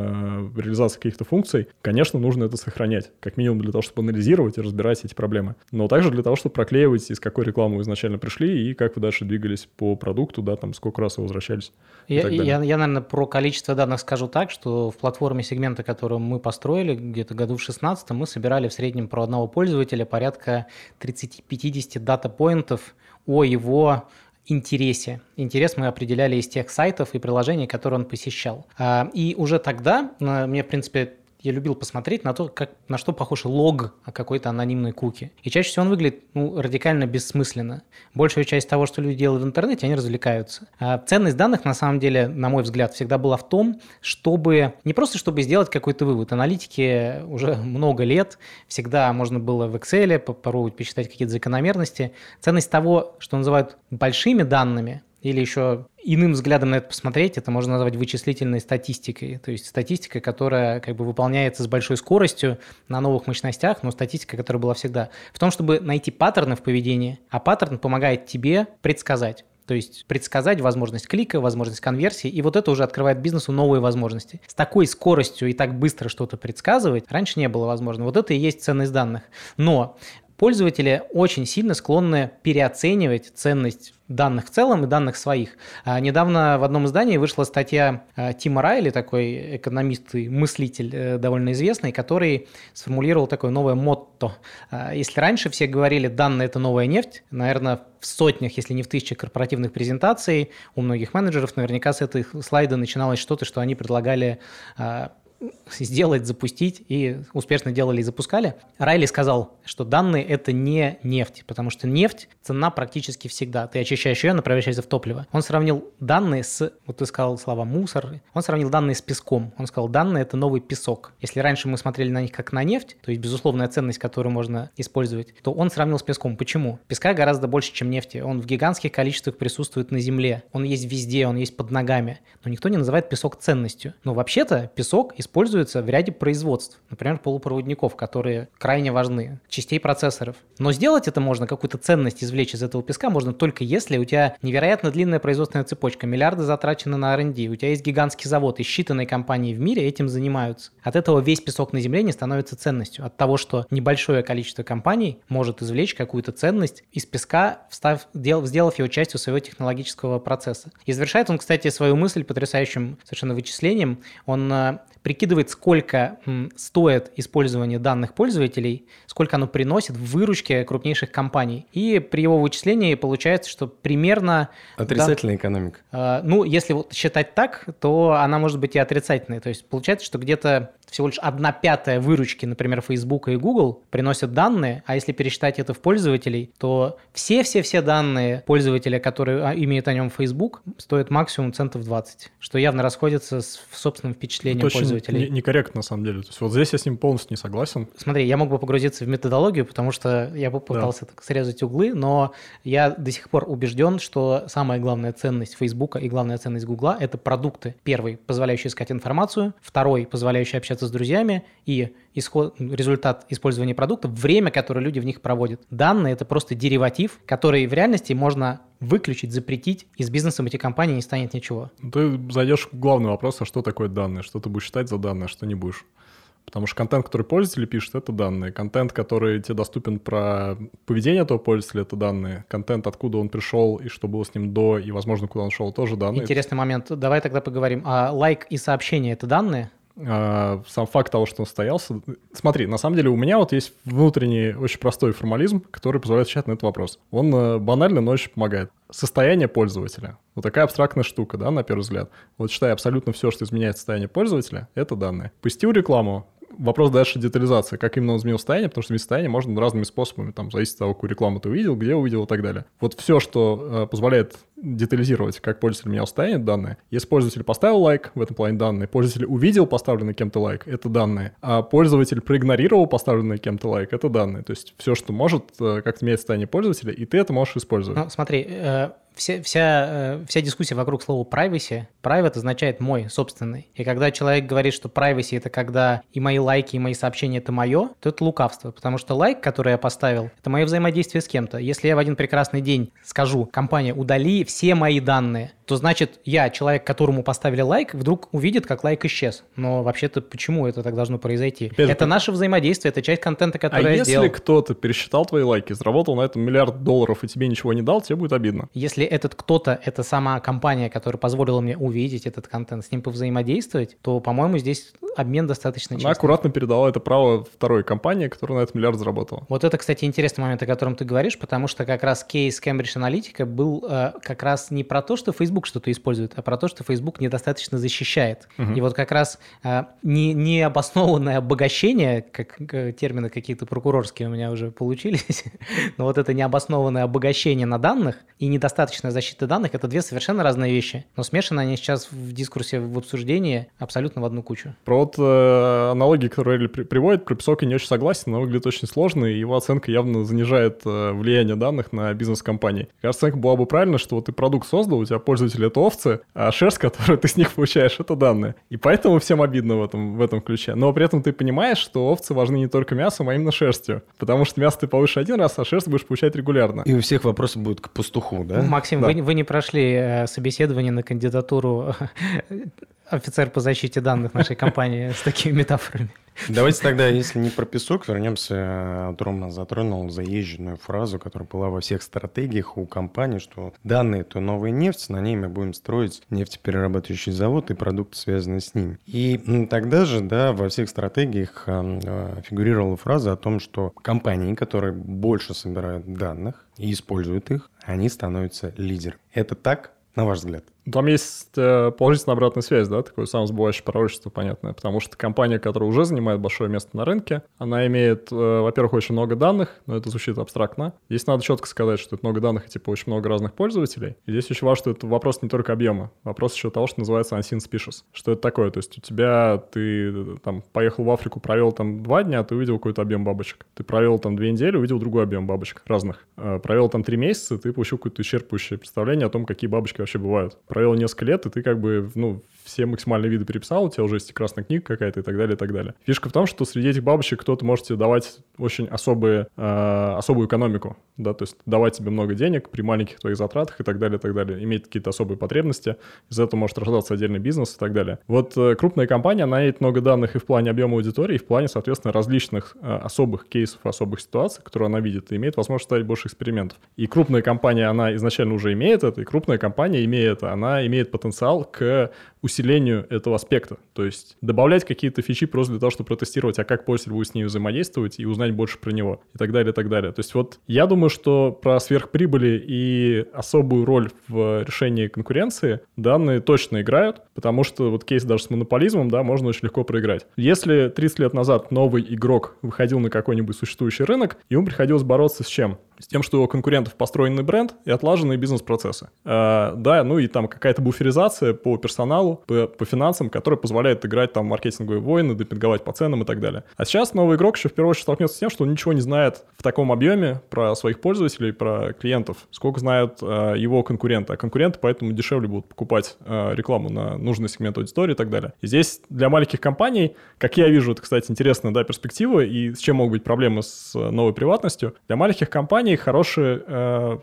реализаций каких-то функций, конечно, нужно это сохранять. Как минимум для того, чтобы анализировать и разбирать эти проблемы. Но также для того, чтобы проклеивать, из какой рекламы вы изначально пришли и как вы дальше двигались по продукту, да, там сколько раз вы возвращались. Я, я, я, наверное, про количество данных скажу так, что в платформе сегмента, которую мы построили где-то году в 16 мы собирали в среднем про одного пользователя порядка 30-50 дата-поинтов о его интересе. Интерес мы определяли из тех сайтов и приложений, которые он посещал. А, и уже тогда, мне, в принципе, я любил посмотреть на то, как, на что похож лог какой-то анонимной куки. И чаще всего он выглядит ну, радикально бессмысленно. Большая часть того, что люди делают в интернете, они развлекаются. А ценность данных, на самом деле, на мой взгляд, всегда была в том, чтобы не просто чтобы сделать какой-то вывод. Аналитики уже много лет, всегда можно было в Excel попробовать посчитать какие-то закономерности. Ценность того, что называют большими данными, или еще иным взглядом на это посмотреть, это можно назвать вычислительной статистикой. То есть статистика, которая как бы выполняется с большой скоростью на новых мощностях, но статистика, которая была всегда. В том, чтобы найти паттерны в поведении, а паттерн помогает тебе предсказать. То есть предсказать возможность клика, возможность конверсии, и вот это уже открывает бизнесу новые возможности. С такой скоростью и так быстро что-то предсказывать раньше не было возможно. Вот это и есть ценность данных. Но пользователи очень сильно склонны переоценивать ценность данных в целом и данных своих. А недавно в одном издании вышла статья а, Тима Райли, такой экономист и мыслитель э, довольно известный, который сформулировал такое новое мотто. А, если раньше все говорили «данные – это новая нефть», наверное, в сотнях, если не в тысячах корпоративных презентаций у многих менеджеров наверняка с этой слайда начиналось что-то, что они предлагали сделать, запустить, и успешно делали и запускали. Райли сказал, что данные — это не нефть, потому что нефть цена практически всегда. Ты очищаешь ее, она превращается в топливо. Он сравнил данные с, вот ты сказал слова «мусор», он сравнил данные с песком. Он сказал, данные — это новый песок. Если раньше мы смотрели на них как на нефть, то есть безусловная ценность, которую можно использовать, то он сравнил с песком. Почему? Песка гораздо больше, чем нефти. Он в гигантских количествах присутствует на Земле. Он есть везде, он есть под ногами. Но никто не называет песок ценностью. Но вообще-то песок используется в ряде производств. Например, полупроводников, которые крайне важны, частей процессоров. Но сделать это можно, какую-то ценность извлечь из этого песка можно только если у тебя невероятно длинная производственная цепочка, миллиарды затрачены на R&D, у тебя есть гигантский завод, и считанные компании в мире этим занимаются. От этого весь песок на Земле не становится ценностью. От того, что небольшое количество компаний может извлечь какую-то ценность из песка, встав, дел, сделав его частью своего технологического процесса. И завершает он, кстати, свою мысль потрясающим совершенно вычислением. Он э, прикидывает, сколько стоит использование данных пользователей, сколько оно приносит в выручке крупнейших компаний. И при его вычислении получается, что примерно... Отрицательная да, экономика. Э, ну, если вот считать так, то она может быть и отрицательной. То есть получается, что где-то всего лишь одна пятая выручки, например, Facebook и Google приносят данные, а если пересчитать это в пользователей, то все-все-все данные пользователя, которые а, имеют о нем Facebook, стоят максимум центов 20, что явно расходится с собственным впечатлением это пользователей. Не, некорректно, на самом деле. То есть вот здесь я с ним полностью не согласен. Смотри, я мог бы погрузиться в методологию, потому что я бы пытался да. срезать углы, но я до сих пор убежден, что самая главная ценность Facebook и главная ценность Google — это продукты. Первый, позволяющий искать информацию. Второй, позволяющий общаться с друзьями и исход, результат использования продуктов, время, которое люди в них проводят. Данные – это просто дериватив, который в реальности можно выключить, запретить, и с бизнесом эти компании не станет ничего. Ты зайдешь в главный вопрос, а что такое данные? Что ты будешь считать за данные, а что не будешь? Потому что контент, который пользователи пишут, это данные. Контент, который тебе доступен про поведение этого пользователя, это данные. Контент, откуда он пришел и что было с ним до, и, возможно, куда он шел, тоже данные. Интересный момент. Давай тогда поговорим. А лайк и сообщение — это данные? А, сам факт того, что он состоялся. Смотри, на самом деле у меня вот есть внутренний очень простой формализм, который позволяет отвечать на этот вопрос. Он э, банально, но очень помогает. Состояние пользователя. Вот такая абстрактная штука, да, на первый взгляд. Вот считай, абсолютно все, что изменяет состояние пользователя, это данные. Пустил рекламу, вопрос дальше детализации, как именно он изменил состояние, потому что изменить состояние можно разными способами, там, зависит от того, какую рекламу ты увидел, где увидел и так далее. Вот все, что э, позволяет детализировать, как пользователь менял состояние, данные. Если пользователь поставил лайк, в этом плане данные, пользователь увидел поставленный кем-то лайк, это данные, а пользователь проигнорировал поставленный кем-то лайк, это данные. То есть все, что может э, как-то менять состояние пользователя, и ты это можешь использовать. Ну, смотри, э, вся, вся, э, вся дискуссия вокруг слова privacy, private означает мой, собственный. И когда человек говорит, что privacy это когда и мои лайки, и мои сообщения это мое, то это лукавство. Потому что лайк, который я поставил, это мое взаимодействие с кем-то. Если я в один прекрасный день скажу, компания, удали все мои данные, то значит я, человек, которому поставили лайк, вдруг увидит, как лайк исчез. Но вообще-то почему это так должно произойти? Опять это же, наше взаимодействие, это часть контента, который а я сделал. А если кто-то пересчитал твои лайки, заработал на этом миллиард долларов и тебе ничего не дал, тебе будет обидно. Если этот кто-то, это сама компания, которая позволила мне увидеть этот контент, с ним повзаимодействовать, то, по-моему, здесь обмен достаточно честный. Она аккуратно передала это право второй компании, которая на этот миллиард заработала. Вот это, кстати, интересный момент, о котором ты говоришь, потому что как раз кейс Cambridge Analytica был э, как раз не про то, что Facebook что-то использует, а про то, что Facebook недостаточно защищает. Угу. И вот как раз э, не, необоснованное обогащение, как э, термины какие-то прокурорские у меня уже получились, но вот это необоснованное обогащение на данных и недостаточная защита данных – это две совершенно разные вещи. Но смешаны они сейчас в дискурсе, в обсуждении абсолютно в одну кучу. Про вот э, аналогии, которые Релли при, приводит, про песок я не очень согласен, но выглядит очень сложно, и его оценка явно занижает э, влияние данных на бизнес-компании. Кажется, оценка была бы правильно, что вот ты продукт создал, у тебя пользователи — это овцы, а шерсть, которую ты с них получаешь, это данные. И поэтому всем обидно в этом, в этом ключе. Но при этом ты понимаешь, что овцы важны не только мясом, а именно шерстью. Потому что мясо ты получишь один раз, а шерсть будешь получать регулярно. И у всех вопросы будут к пастуху, да? Максим, да. Вы, вы не прошли э, собеседование на кандидатуру офицер по защите данных нашей компании с такими метафорами. Давайте тогда, если не про песок, вернемся. Рома затронул заезженную фразу, которая была во всех стратегиях у компании, что данные – это новая нефть, на ней мы будем строить нефтеперерабатывающий завод и продукты, связанные с ним. И тогда же, да, во всех стратегиях а, фигурировала фраза о том, что компании, которые больше собирают данных и используют их, они становятся лидером. Это так, на ваш взгляд? Там есть э, положительная обратная связь, да, такое самосбывающее пророчество, понятное, потому что компания, которая уже занимает большое место на рынке, она имеет, э, во-первых, очень много данных, но это звучит абстрактно. Здесь надо четко сказать, что это много данных и, типа, очень много разных пользователей. И здесь очень важно, что это вопрос не только объема, вопрос еще того, что называется unseen species. Что это такое? То есть у тебя, ты там поехал в Африку, провел там два дня, ты увидел какой-то объем бабочек. Ты провел там две недели, увидел другой объем бабочек разных. Э, провел там три месяца, ты получил какое-то исчерпывающее представление о том, какие бабочки вообще бывают. Провел несколько лет, и ты как бы, ну, все максимальные виды переписал, у тебя уже есть красная книга какая-то и так далее, и так далее. Фишка в том, что среди этих бабочек кто-то может тебе давать очень особые, э, особую экономику, да, то есть давать тебе много денег при маленьких твоих затратах и так далее, и так далее, иметь какие-то особые потребности, из этого может рождаться отдельный бизнес и так далее. Вот э, крупная компания, она имеет много данных и в плане объема аудитории, и в плане, соответственно, различных э, особых кейсов, особых ситуаций, которые она видит, и имеет возможность ставить больше экспериментов. И крупная компания, она изначально уже имеет это, и крупная компания, имея это, она имеет потенциал к усилению этого аспекта. То есть добавлять какие-то фичи просто для того, чтобы протестировать, а как пользователь будет с ней взаимодействовать и узнать больше про него и так далее, и так далее. То есть вот я думаю, что про сверхприбыли и особую роль в решении конкуренции данные точно играют, потому что вот кейс даже с монополизмом, да, можно очень легко проиграть. Если 30 лет назад новый игрок выходил на какой-нибудь существующий рынок, ему приходилось бороться с чем? С тем, что у конкурентов построенный бренд и отлаженные бизнес-процессы. Э, да, ну и там какая-то буферизация по персоналу, по, по финансам, которая позволяет играть там маркетинговые войны, демпинговать по ценам и так далее. А сейчас новый игрок еще в первую очередь столкнется с тем, что он ничего не знает в таком объеме про своих пользователей, про клиентов, сколько знают э, его конкуренты. А конкуренты поэтому дешевле будут покупать э, рекламу на нужный сегмент аудитории и так далее. И здесь для маленьких компаний, как я вижу, это, кстати, интересная да, перспектива и с чем могут быть проблемы с новой приватностью, для маленьких компаний компаний хорошие э,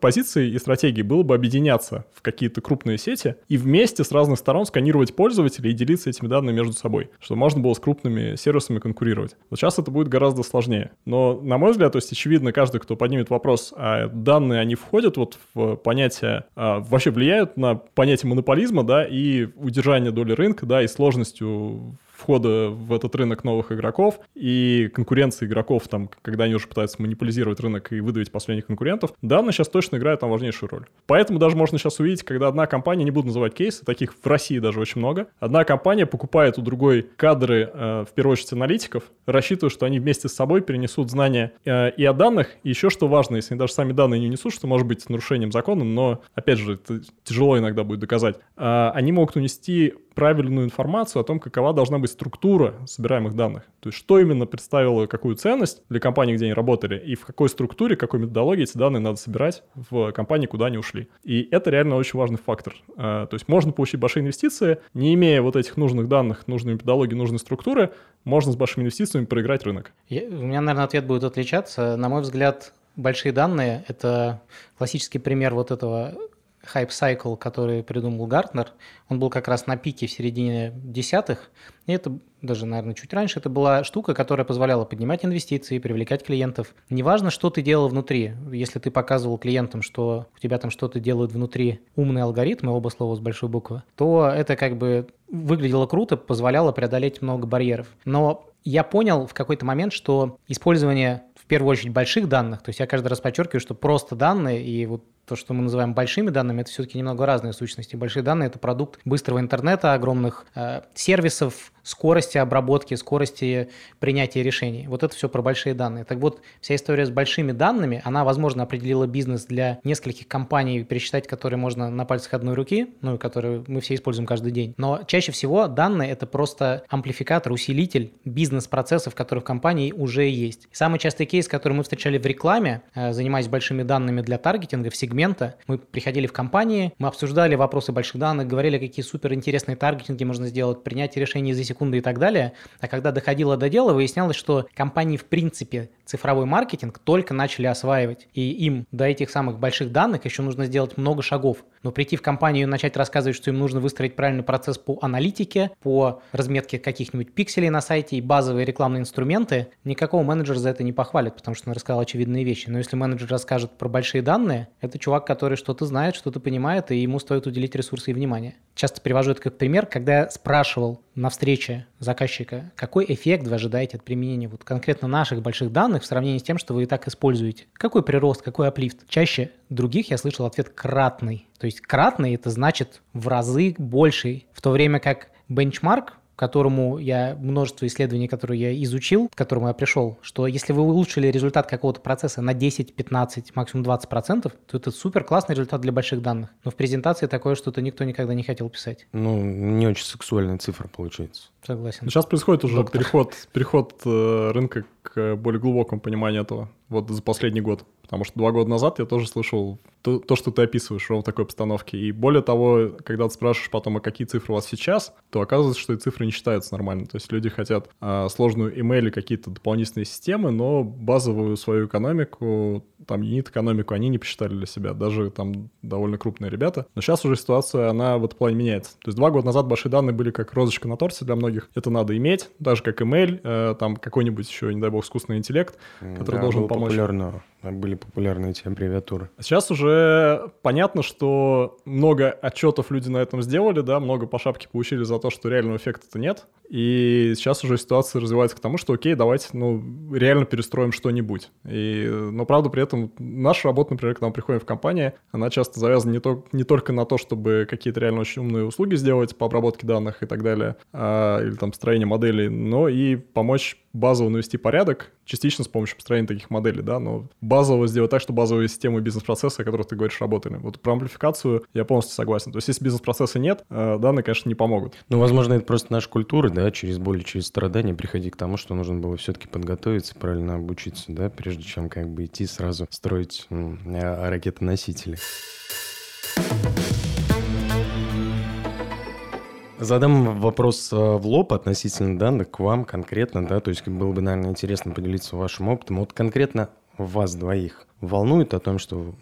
позиции и стратегии было бы объединяться в какие-то крупные сети и вместе с разных сторон сканировать пользователей и делиться этими данными между собой, чтобы можно было с крупными сервисами конкурировать. Вот сейчас это будет гораздо сложнее. Но, на мой взгляд, то есть очевидно, каждый, кто поднимет вопрос, а данные, они входят вот в понятие, а, вообще влияют на понятие монополизма, да, и удержание доли рынка, да, и сложностью входа в этот рынок новых игроков и конкуренции игроков, там, когда они уже пытаются манипулизировать рынок и выдавить последних конкурентов, данные сейчас точно играют там важнейшую роль. Поэтому даже можно сейчас увидеть, когда одна компания, не буду называть кейсы, таких в России даже очень много, одна компания покупает у другой кадры, э, в первую очередь аналитиков, рассчитывая, что они вместе с собой перенесут знания э, и о данных, и еще что важно, если они даже сами данные не несут, что может быть нарушением закона, но, опять же, это тяжело иногда будет доказать, э, они могут унести правильную информацию о том, какова должна быть структура собираемых данных. То есть что именно представило какую ценность для компании, где они работали, и в какой структуре, какой методологии эти данные надо собирать в компании, куда они ушли. И это реально очень важный фактор. А, то есть можно получить большие инвестиции, не имея вот этих нужных данных, нужной методологии, нужной структуры, можно с большими инвестициями проиграть рынок. Я, у меня, наверное, ответ будет отличаться. На мой взгляд, большие данные – это классический пример вот этого хайп-сайкл, который придумал Гартнер, он был как раз на пике в середине десятых, и это даже, наверное, чуть раньше, это была штука, которая позволяла поднимать инвестиции, привлекать клиентов. Неважно, что ты делал внутри. Если ты показывал клиентам, что у тебя там что-то делают внутри умные алгоритмы, оба слова с большой буквы, то это как бы выглядело круто, позволяло преодолеть много барьеров. Но я понял в какой-то момент, что использование в первую очередь больших данных, то есть я каждый раз подчеркиваю, что просто данные и вот то, что мы называем большими данными, это все-таки немного разные сущности. Большие данные – это продукт быстрого интернета, огромных э, сервисов, скорости обработки, скорости принятия решений. Вот это все про большие данные. Так вот, вся история с большими данными, она, возможно, определила бизнес для нескольких компаний, пересчитать которые можно на пальцах одной руки, ну, и которые мы все используем каждый день. Но чаще всего данные – это просто амплификатор, усилитель бизнес-процессов, которые в компании уже есть. Самый частый кейс, который мы встречали в рекламе, э, занимаясь большими данными для таргетинга сегмента, мы приходили в компании, мы обсуждали вопросы больших данных, говорили, какие супер интересные таргетинги можно сделать, принятие решений за секунду, секунды и так далее. А когда доходило до дела, выяснялось, что компании в принципе цифровой маркетинг только начали осваивать. И им до этих самых больших данных еще нужно сделать много шагов. Но прийти в компанию и начать рассказывать, что им нужно выстроить правильный процесс по аналитике, по разметке каких-нибудь пикселей на сайте и базовые рекламные инструменты, никакого менеджера за это не похвалит, потому что он рассказал очевидные вещи. Но если менеджер расскажет про большие данные, это чувак, который что-то знает, что-то понимает, и ему стоит уделить ресурсы и внимание. Часто привожу это как пример, когда я спрашивал на встрече заказчика, какой эффект вы ожидаете от применения вот конкретно наших больших данных в сравнении с тем, что вы и так используете? Какой прирост, какой аплифт? Чаще других я слышал ответ кратный. То есть кратный это значит в разы больший, в то время как бенчмарк которому я множество исследований, которые я изучил, к которому я пришел, что если вы улучшили результат какого-то процесса на 10, 15, максимум 20 процентов, то это супер классный результат для больших данных. Но в презентации такое что-то никто никогда не хотел писать. Ну, не очень сексуальная цифра получается. Согласен. Сейчас происходит уже Доктор. переход, переход э, рынка к более глубокому пониманию этого вот за последний год. Потому что два года назад я тоже слышал то, то, что ты описываешь ровно в такой обстановке. И более того, когда ты спрашиваешь потом, а какие цифры у вас сейчас, то оказывается, что эти цифры не считаются нормально. То есть люди хотят а, сложную email какие-то дополнительные системы, но базовую свою экономику, там, юнит-экономику они не посчитали для себя. Даже там довольно крупные ребята. Но сейчас уже ситуация, она в этом плане меняется. То есть два года назад большие данные были как розочка на торте для многих. Это надо иметь, даже как email, э, там какой-нибудь еще, не дай бог, искусственный интеллект, который да, должен помочь. Популярно были популярны эти аббревиатуры. Сейчас уже понятно, что много отчетов люди на этом сделали, да, много по шапке получили за то, что реального эффекта-то нет. И сейчас уже ситуация развивается к тому, что окей, давайте, ну, реально перестроим что-нибудь. И, но, правда, при этом наша работа, например, когда мы приходим в компанию, она часто завязана не, то, не только на то, чтобы какие-то реально очень умные услуги сделать по обработке данных и так далее, а, или там строение моделей, но и помочь базово навести порядок, частично с помощью построения таких моделей, да, но базово сделать так, чтобы базовые системы бизнес-процесса, о которых ты говоришь, работали. Вот про амплификацию я полностью согласен. То есть если бизнес-процесса нет, э, данные, конечно, не помогут. Ну, возможно, это просто наша культура, да, через боль, через страдания приходить к тому, что нужно было все-таки подготовиться, правильно обучиться, да, прежде чем как бы идти сразу строить а, ракетоносители. Задам вопрос э, в лоб относительно данных к вам конкретно, да, то есть было бы, наверное, интересно поделиться вашим опытом. Вот конкретно вас двоих волнует о том, что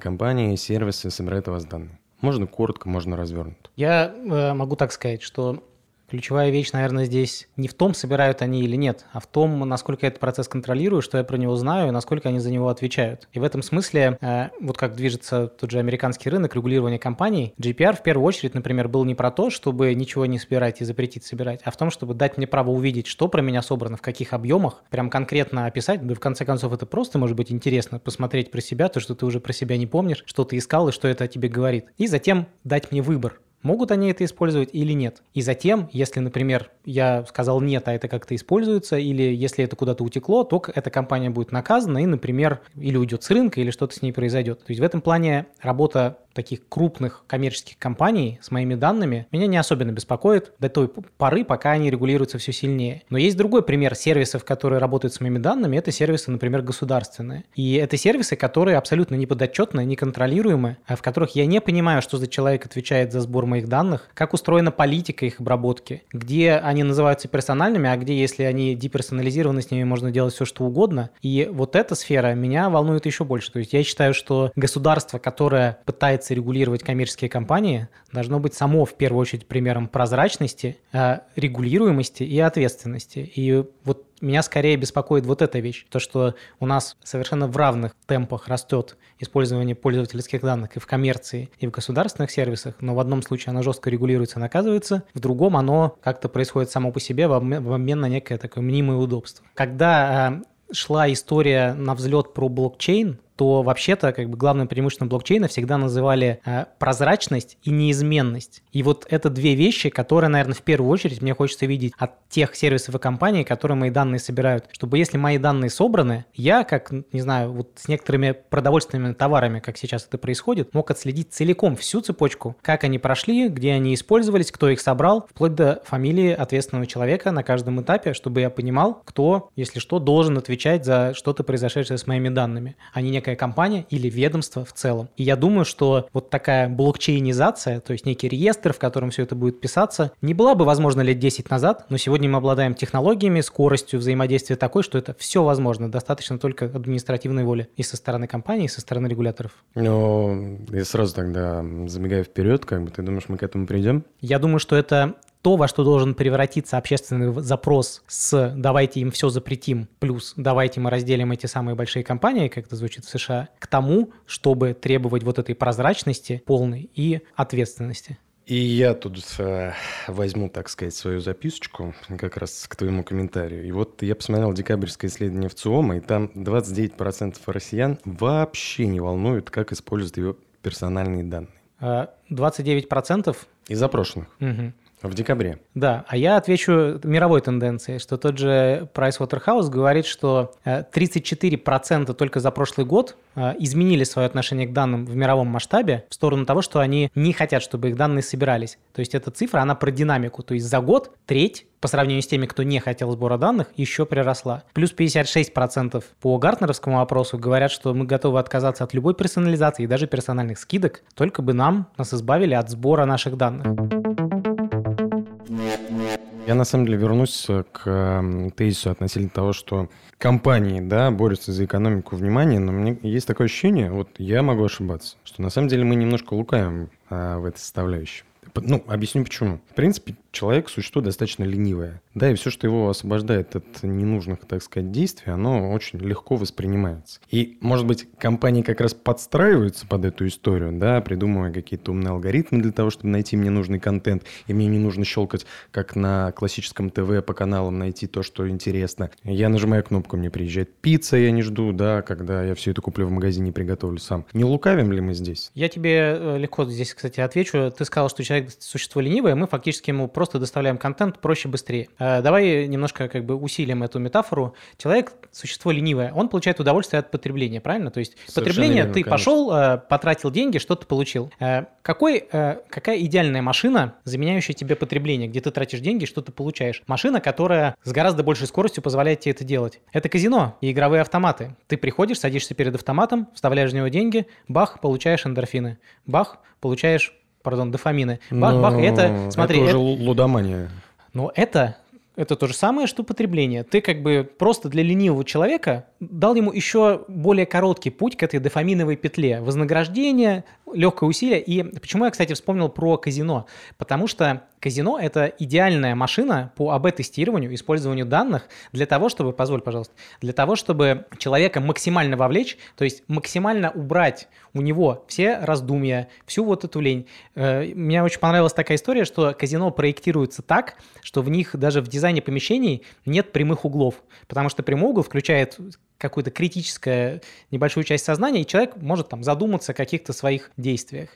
компании, сервисы собирают у вас данные? Можно коротко, можно развернуто. Я э, могу так сказать, что Ключевая вещь, наверное, здесь не в том, собирают они или нет, а в том, насколько этот процесс контролирую, что я про него знаю и насколько они за него отвечают. И в этом смысле, э, вот как движется тот же американский рынок регулирования компаний, GPR в первую очередь, например, был не про то, чтобы ничего не собирать и запретить собирать, а в том, чтобы дать мне право увидеть, что про меня собрано, в каких объемах, прям конкретно описать, да в конце концов это просто может быть интересно, посмотреть про себя, то, что ты уже про себя не помнишь, что ты искал и что это о тебе говорит. И затем дать мне выбор, Могут они это использовать или нет? И затем, если, например, я сказал нет, а это как-то используется, или если это куда-то утекло, то эта компания будет наказана и, например, или уйдет с рынка, или что-то с ней произойдет. То есть в этом плане работа таких крупных коммерческих компаний с моими данными меня не особенно беспокоит до той поры, пока они регулируются все сильнее. Но есть другой пример сервисов, которые работают с моими данными. Это сервисы, например, государственные. И это сервисы, которые абсолютно не подотчетны, не контролируемы, а в которых я не понимаю, что за человек отвечает за сбор моих данных, как устроена политика их обработки, где они называются персональными, а где, если они деперсонализированы, с ними можно делать все, что угодно. И вот эта сфера меня волнует еще больше. То есть я считаю, что государство, которое пытается пытается регулировать коммерческие компании, должно быть само в первую очередь примером прозрачности, э, регулируемости и ответственности. И вот меня скорее беспокоит вот эта вещь, то, что у нас совершенно в равных темпах растет использование пользовательских данных и в коммерции, и в государственных сервисах, но в одном случае оно жестко регулируется и наказывается, в другом оно как-то происходит само по себе в обмен, на некое такое мнимое удобство. Когда э, шла история на взлет про блокчейн, то вообще-то как бы главным преимуществом блокчейна всегда называли э, прозрачность и неизменность. И вот это две вещи, которые, наверное, в первую очередь мне хочется видеть от тех сервисов и компаний, которые мои данные собирают. Чтобы если мои данные собраны, я, как, не знаю, вот с некоторыми продовольственными товарами, как сейчас это происходит, мог отследить целиком всю цепочку, как они прошли, где они использовались, кто их собрал, вплоть до фамилии ответственного человека на каждом этапе, чтобы я понимал, кто, если что, должен отвечать за что-то произошедшее с моими данными, а не некая некая компания или ведомство в целом. И я думаю, что вот такая блокчейнизация, то есть некий реестр, в котором все это будет писаться, не была бы возможна лет 10 назад, но сегодня мы обладаем технологиями, скоростью взаимодействия такой, что это все возможно, достаточно только административной воли и со стороны компании, и со стороны регуляторов. Ну, я сразу тогда забегаю вперед, как бы ты думаешь, мы к этому придем? Я думаю, что это то, во что должен превратиться общественный запрос с «давайте им все запретим» плюс «давайте мы разделим эти самые большие компании», как это звучит в США, к тому, чтобы требовать вот этой прозрачности полной и ответственности. И я тут э, возьму, так сказать, свою записочку как раз к твоему комментарию. И вот я посмотрел декабрьское исследование в ЦИОМа, и там 29% россиян вообще не волнуют, как используют его персональные данные. 29%? Из запрошенных. Угу. В декабре. Да, а я отвечу мировой тенденции, что тот же Pricewaterhouse говорит, что 34% э, только за прошлый год э, изменили свое отношение к данным в мировом масштабе в сторону того, что они не хотят, чтобы их данные собирались. То есть эта цифра, она про динамику. То есть за год треть по сравнению с теми, кто не хотел сбора данных, еще приросла. Плюс 56% по гартнеровскому опросу говорят, что мы готовы отказаться от любой персонализации и даже персональных скидок, только бы нам нас избавили от сбора наших данных. Я на самом деле вернусь к эм, тезису относительно того, что компании, да, борются за экономику внимания, но мне есть такое ощущение, вот я могу ошибаться, что на самом деле мы немножко лукаем а, в этой составляющей. Ну, объясню почему. В принципе, человек – существо достаточно ленивое. Да, и все, что его освобождает от ненужных, так сказать, действий, оно очень легко воспринимается. И, может быть, компании как раз подстраиваются под эту историю, да, придумывая какие-то умные алгоритмы для того, чтобы найти мне нужный контент, и мне не нужно щелкать, как на классическом ТВ по каналам, найти то, что интересно. Я нажимаю кнопку, мне приезжает пицца, я не жду, да, когда я все это куплю в магазине и приготовлю сам. Не лукавим ли мы здесь? Я тебе э, легко здесь, кстати, отвечу. Ты сказал, что человек существо ленивое, мы фактически ему просто доставляем контент проще, быстрее. Э, давай немножко как бы усилим эту метафору. Человек – существо ленивое, он получает удовольствие от потребления, правильно? То есть Совершенно потребление, верно, ты конечно. пошел, э, потратил деньги, что-то получил. Э, какой, какая идеальная машина, заменяющая тебе потребление, где ты тратишь деньги, что ты получаешь? Машина, которая с гораздо большей скоростью позволяет тебе это делать. Это казино и игровые автоматы. Ты приходишь, садишься перед автоматом, вставляешь в него деньги, бах, получаешь эндорфины. Бах, получаешь пардон, дофамины. Бах-бах, это, смотри... Это уже это, лудомания. Но это это то же самое, что потребление. Ты как бы просто для ленивого человека дал ему еще более короткий путь к этой дофаминовой петле. Вознаграждение, легкое усилие. И почему я, кстати, вспомнил про казино? Потому что казино – это идеальная машина по АБ-тестированию, использованию данных для того, чтобы, позволь, пожалуйста, для того, чтобы человека максимально вовлечь, то есть максимально убрать у него все раздумья, всю вот эту лень. Э, мне очень понравилась такая история, что казино проектируется так, что в них даже в дизайне помещений нет прямых углов, потому что прямой угол включает какую-то критическую небольшую часть сознания, и человек может там задуматься о каких-то своих действиях.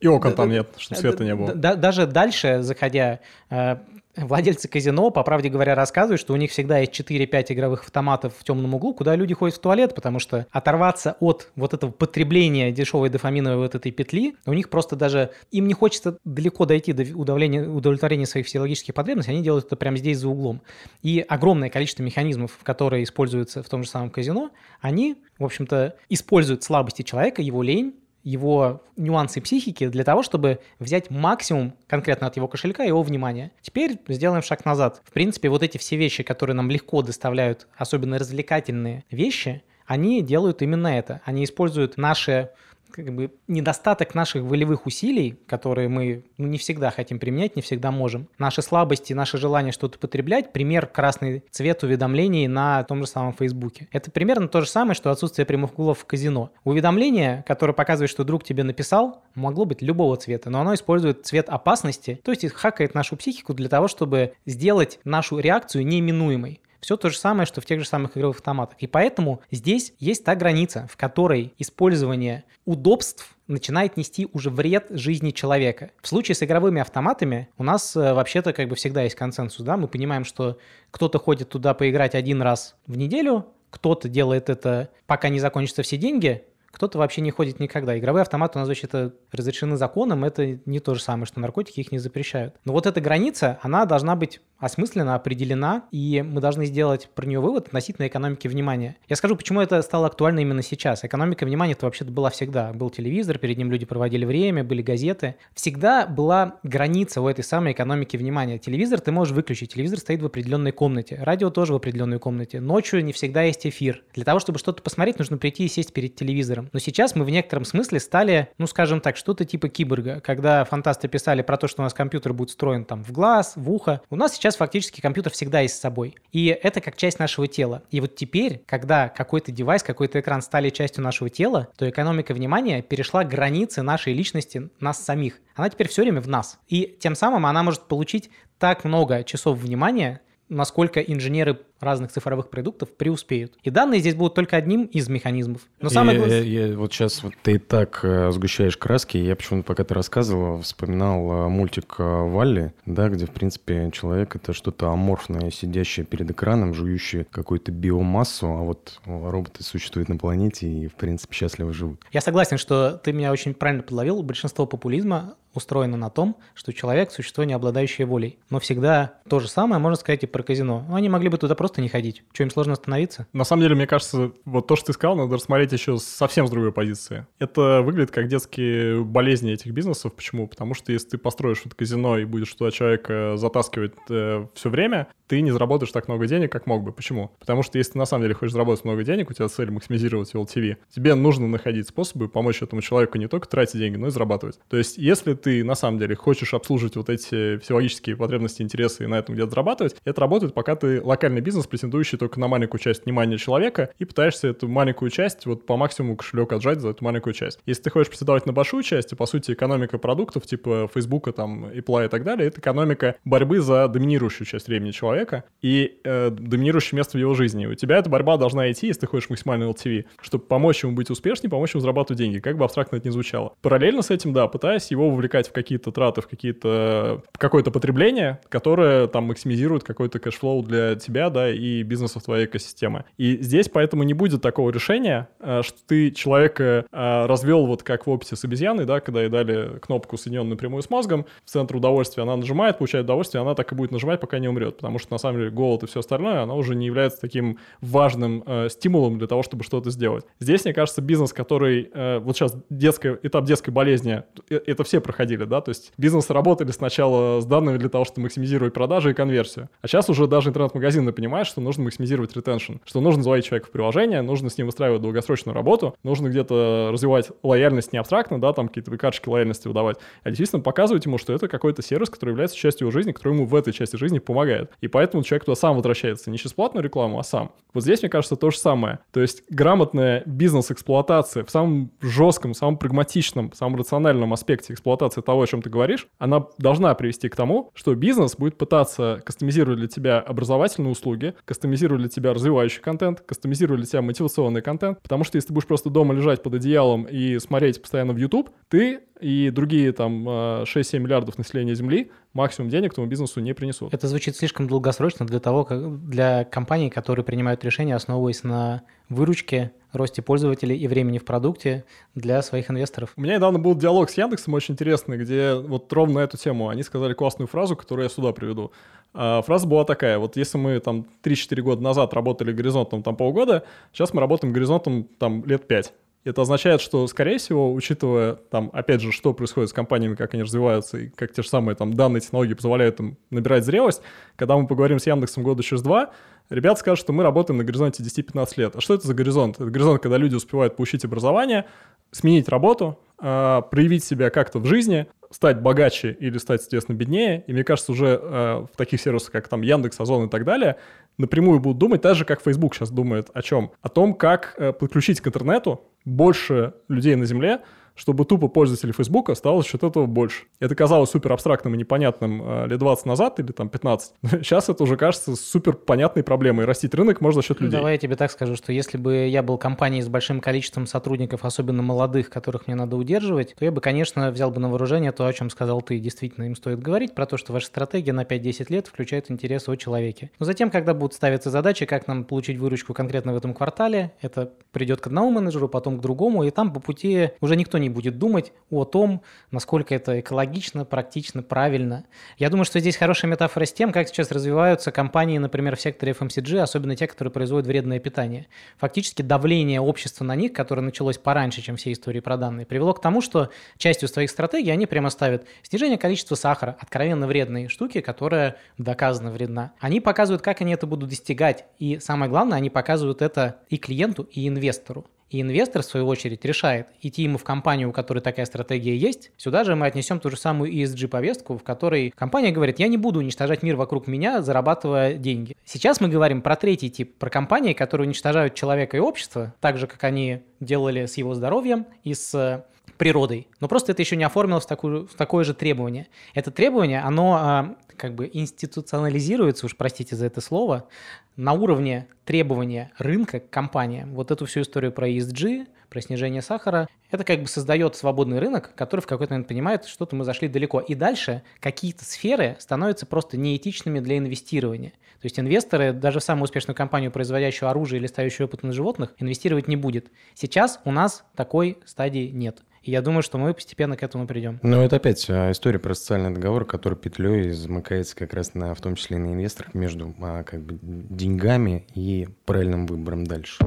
И окон там нет, чтобы света не было. Даже дальше, заходя, э, владельцы казино, по правде говоря, рассказывают, что у них всегда есть 4-5 игровых автоматов в темном углу, куда люди ходят в туалет, потому что оторваться от вот этого потребления дешевой дофаминовой вот этой петли, у них просто даже, им не хочется далеко дойти до удовлетворения, удовлетворения своих физиологических потребностей, они делают это прямо здесь за углом. И огромное количество механизмов, которые используются в том же самом казино, они, в общем-то, используют слабости человека, его лень, его нюансы психики для того, чтобы взять максимум конкретно от его кошелька его внимания. Теперь сделаем шаг назад. В принципе, вот эти все вещи, которые нам легко доставляют, особенно развлекательные вещи, они делают именно это. Они используют наши как бы недостаток наших волевых усилий, которые мы ну, не всегда хотим применять, не всегда можем. Наши слабости, наше желание что-то потреблять, пример красный цвет уведомлений на том же самом Фейсбуке. Это примерно то же самое, что отсутствие прямых углов в казино. Уведомление, которое показывает, что друг тебе написал, могло быть любого цвета, но оно использует цвет опасности, то есть хакает нашу психику для того, чтобы сделать нашу реакцию неименуемой. Все то же самое, что в тех же самых игровых автоматах. И поэтому здесь есть та граница, в которой использование удобств начинает нести уже вред жизни человека. В случае с игровыми автоматами у нас э, вообще-то как бы всегда есть консенсус, да, мы понимаем, что кто-то ходит туда поиграть один раз в неделю, кто-то делает это, пока не закончатся все деньги, кто-то вообще не ходит никогда. Игровые автоматы у нас вообще-то разрешены законом, это не то же самое, что наркотики их не запрещают. Но вот эта граница, она должна быть осмысленно определена, и мы должны сделать про нее вывод относительно экономики внимания. Я скажу, почему это стало актуально именно сейчас. Экономика внимания это вообще-то была всегда. Был телевизор, перед ним люди проводили время, были газеты. Всегда была граница у этой самой экономики внимания. Телевизор ты можешь выключить, телевизор стоит в определенной комнате, радио тоже в определенной комнате. Ночью не всегда есть эфир. Для того, чтобы что-то посмотреть, нужно прийти и сесть перед телевизором лидером. Но сейчас мы в некотором смысле стали, ну, скажем так, что-то типа киборга. Когда фантасты писали про то, что у нас компьютер будет встроен там в глаз, в ухо, у нас сейчас фактически компьютер всегда есть с собой. И это как часть нашего тела. И вот теперь, когда какой-то девайс, какой-то экран стали частью нашего тела, то экономика внимания перешла границы нашей личности, нас самих. Она теперь все время в нас. И тем самым она может получить так много часов внимания, насколько инженеры разных цифровых продуктов преуспеют. И данные здесь будут только одним из механизмов. Но самое главное... Я, я, вот сейчас вот ты и так э, сгущаешь краски. Я почему-то, пока ты рассказывал, вспоминал э, мультик э, Валли, да, где, в принципе, человек — это что-то аморфное, сидящее перед экраном, жующее какую-то биомассу, а вот роботы существуют на планете и, в принципе, счастливо живут. Я согласен, что ты меня очень правильно подловил. Большинство популизма устроено на том, что человек – существо, не обладающее волей. Но всегда то же самое можно сказать и про казино. Ну, они могли бы туда просто не ходить. Что, им сложно остановиться? На самом деле, мне кажется, вот то, что ты сказал, надо рассмотреть еще совсем с другой позиции. Это выглядит как детские болезни этих бизнесов. Почему? Потому что если ты построишь вот казино и будешь туда человека затаскивать э, все время, ты не заработаешь так много денег, как мог бы. Почему? Потому что если ты на самом деле хочешь заработать много денег, у тебя цель максимизировать LTV, тебе нужно находить способы помочь этому человеку не только тратить деньги, но и зарабатывать. То есть, если ты на самом деле хочешь обслуживать вот эти физиологические потребности, интересы и на этом где-то зарабатывать, это работает, пока ты локальный бизнес, претендующий только на маленькую часть внимания человека, и пытаешься эту маленькую часть вот по максимуму кошелек отжать за эту маленькую часть. Если ты хочешь претендовать на большую часть, и по сути экономика продуктов типа Фейсбука, там, Apple и так далее, это экономика борьбы за доминирующую часть времени человека, и э, доминирующее место в его жизни. У тебя эта борьба должна идти, если ты хочешь максимально LTV, чтобы помочь ему быть успешнее, помочь ему зарабатывать деньги, как бы абстрактно это ни звучало. Параллельно с этим, да, пытаясь его вовлекать в какие-то траты, в какие-то какое-то потребление, которое там максимизирует какой-то cash flow для тебя, да, и бизнеса в твоей экосистеме. И здесь поэтому не будет такого решения, э, что ты человека э, развел вот как в опыте с обезьяной, да, когда ей дали кнопку, соединенную напрямую с мозгом, в центр удовольствия она нажимает, получает удовольствие, она так и будет нажимать, пока не умрет, потому что на самом деле голод и все остальное, оно уже не является таким важным э, стимулом для того, чтобы что-то сделать. Здесь, мне кажется, бизнес, который э, вот сейчас детская, этап детской болезни, э, это все проходили, да, то есть бизнес работали сначала с данными для того, чтобы максимизировать продажи и конверсию, а сейчас уже даже интернет-магазины понимают, что нужно максимизировать ретеншн, что нужно заводить человека в приложение, нужно с ним выстраивать долгосрочную работу, нужно где-то развивать лояльность не абстрактно, да, там какие-то карточки лояльности выдавать, а действительно показывать ему, что это какой-то сервис, который является частью его жизни, который ему в этой части жизни помогает. И поэтому человек туда сам возвращается, не через платную рекламу, а сам. Вот здесь, мне кажется, то же самое. То есть грамотная бизнес-эксплуатация в самом жестком, самом прагматичном, самом рациональном аспекте эксплуатации того, о чем ты говоришь, она должна привести к тому, что бизнес будет пытаться кастомизировать для тебя образовательные услуги, кастомизировать для тебя развивающий контент, кастомизировать для тебя мотивационный контент, потому что если ты будешь просто дома лежать под одеялом и смотреть постоянно в YouTube, ты и другие там 6-7 э, миллиардов населения Земли максимум денег твоему бизнесу не принесут. Это звучит слишком долгосрочно для того, как для компаний, которые принимают решения, основываясь на выручке, росте пользователей и времени в продукте для своих инвесторов. У меня недавно был диалог с Яндексом очень интересный, где вот ровно эту тему они сказали классную фразу, которую я сюда приведу. А, фраза была такая, вот если мы там 3-4 года назад работали горизонтом там полгода, сейчас мы работаем горизонтом там лет 5. Это означает, что, скорее всего, учитывая, там, опять же, что происходит с компаниями, как они развиваются, и как те же самые там данные технологии позволяют им набирать зрелость, когда мы поговорим с Яндексом года через два, ребята скажут, что мы работаем на горизонте 10-15 лет. А что это за горизонт? Это горизонт, когда люди успевают получить образование, сменить работу, э, проявить себя как-то в жизни, стать богаче или стать, соответственно, беднее. И мне кажется, уже э, в таких сервисах, как там Яндекс, Озон и так далее, напрямую будут думать, так же, как Facebook сейчас думает о чем? О том, как э, подключить к интернету больше людей на Земле, чтобы тупо пользователей Фейсбука стало счет этого больше. Это казалось супер абстрактным и непонятным э, лет 20 назад или там 15. Сейчас это уже кажется супер понятной проблемой. Растить рынок можно за счет людей. Давай я тебе так скажу, что если бы я был компанией с большим количеством сотрудников, особенно молодых, которых мне надо удерживать, то я бы, конечно, взял бы на вооружение то, о чем сказал ты. Действительно, им стоит говорить про то, что ваша стратегия на 5-10 лет включает интересы о человеке. Но затем, когда будут ставиться задачи, как нам получить выручку конкретно в этом квартале, это придет к одному менеджеру, потом к другому, и там по пути уже никто не будет думать о том, насколько это экологично, практично, правильно. Я думаю, что здесь хорошая метафора с тем, как сейчас развиваются компании, например, в секторе FMCG, особенно те, которые производят вредное питание. Фактически давление общества на них, которое началось пораньше, чем все истории про данные, привело к тому, что частью своих стратегий они прямо ставят снижение количества сахара, откровенно вредные штуки, которая доказано вредна. Они показывают, как они это будут достигать, и самое главное, они показывают это и клиенту, и инвестору. И инвестор, в свою очередь, решает, идти ему в компанию, у которой такая стратегия есть. Сюда же мы отнесем ту же самую ESG-повестку, в которой компания говорит, я не буду уничтожать мир вокруг меня, зарабатывая деньги. Сейчас мы говорим про третий тип, про компании, которые уничтожают человека и общество, так же, как они делали с его здоровьем и с природой. Но просто это еще не оформилось в, такую, в такое же требование. Это требование, оно а, как бы институционализируется, уж простите за это слово, на уровне требования рынка к компаниям. Вот эту всю историю про ESG, про снижение сахара, это как бы создает свободный рынок, который в какой-то момент понимает, что-то мы зашли далеко. И дальше какие-то сферы становятся просто неэтичными для инвестирования. То есть инвесторы, даже в самую успешную компанию, производящую оружие или ставящую опыт на животных, инвестировать не будет. Сейчас у нас такой стадии нет. И я думаю, что мы постепенно к этому придем. Но это опять а, история про социальный договор, который петлей замыкается как раз на, в том числе на инвесторах между а, как бы деньгами и правильным выбором дальше.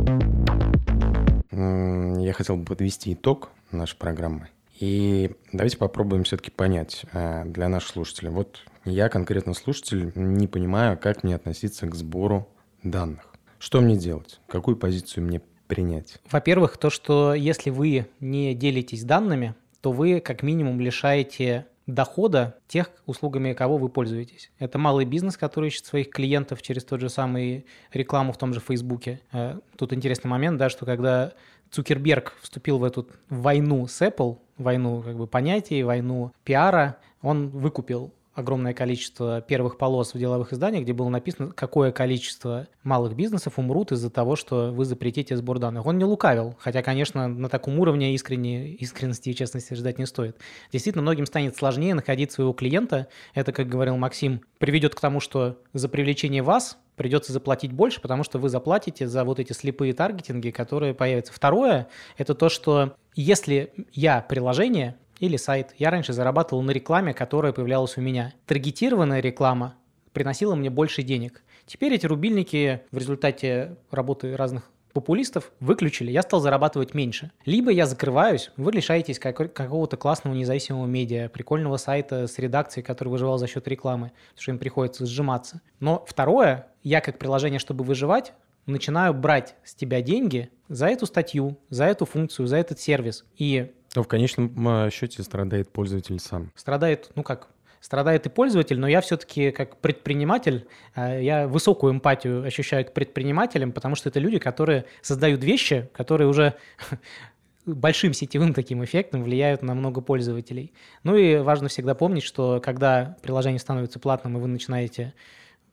Я хотел бы подвести итог нашей программы. И давайте попробуем все-таки понять а, для наших слушателей. Вот я конкретно слушатель не понимаю, как мне относиться к сбору данных. Что мне делать? Какую позицию мне принять? Во-первых, то, что если вы не делитесь данными, то вы как минимум лишаете дохода тех, услугами кого вы пользуетесь. Это малый бизнес, который ищет своих клиентов через тот же самый рекламу в том же Фейсбуке. Э, тут интересный момент, да, что когда Цукерберг вступил в эту войну с Apple, войну как бы понятий, войну пиара, он выкупил огромное количество первых полос в деловых изданиях, где было написано, какое количество малых бизнесов умрут из-за того, что вы запретите сбор данных. Он не лукавил, хотя, конечно, на таком уровне искренне, искренности и честности ждать не стоит. Действительно, многим станет сложнее находить своего клиента. Это, как говорил Максим, приведет к тому, что за привлечение вас придется заплатить больше, потому что вы заплатите за вот эти слепые таргетинги, которые появятся. Второе – это то, что если я приложение, или сайт. Я раньше зарабатывал на рекламе, которая появлялась у меня. Таргетированная реклама приносила мне больше денег. Теперь эти рубильники в результате работы разных популистов выключили, я стал зарабатывать меньше. Либо я закрываюсь, вы лишаетесь какого-то классного независимого медиа, прикольного сайта с редакцией, который выживал за счет рекламы, что им приходится сжиматься. Но второе, я как приложение, чтобы выживать, начинаю брать с тебя деньги за эту статью, за эту функцию, за этот сервис. И но в конечном счете страдает пользователь сам. Страдает, ну как, страдает и пользователь, но я все-таки как предприниматель, э, я высокую эмпатию ощущаю к предпринимателям, потому что это люди, которые создают вещи, которые уже большим сетевым таким эффектом влияют на много пользователей. Ну и важно всегда помнить, что когда приложение становится платным, и вы начинаете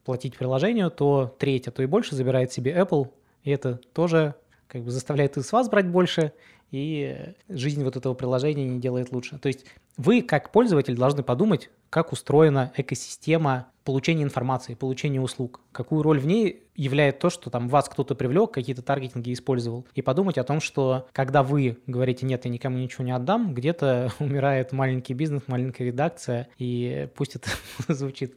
платить приложению, то треть, а то и больше забирает себе Apple, и это тоже как бы заставляет и с вас брать больше, и жизнь вот этого приложения не делает лучше. То есть вы, как пользователь, должны подумать, как устроена экосистема получения информации, получения услуг, какую роль в ней являет то, что там вас кто-то привлек, какие-то таргетинги использовал, и подумать о том, что когда вы говорите «нет, я никому ничего не отдам», где-то умирает маленький бизнес, маленькая редакция, и пусть это звучит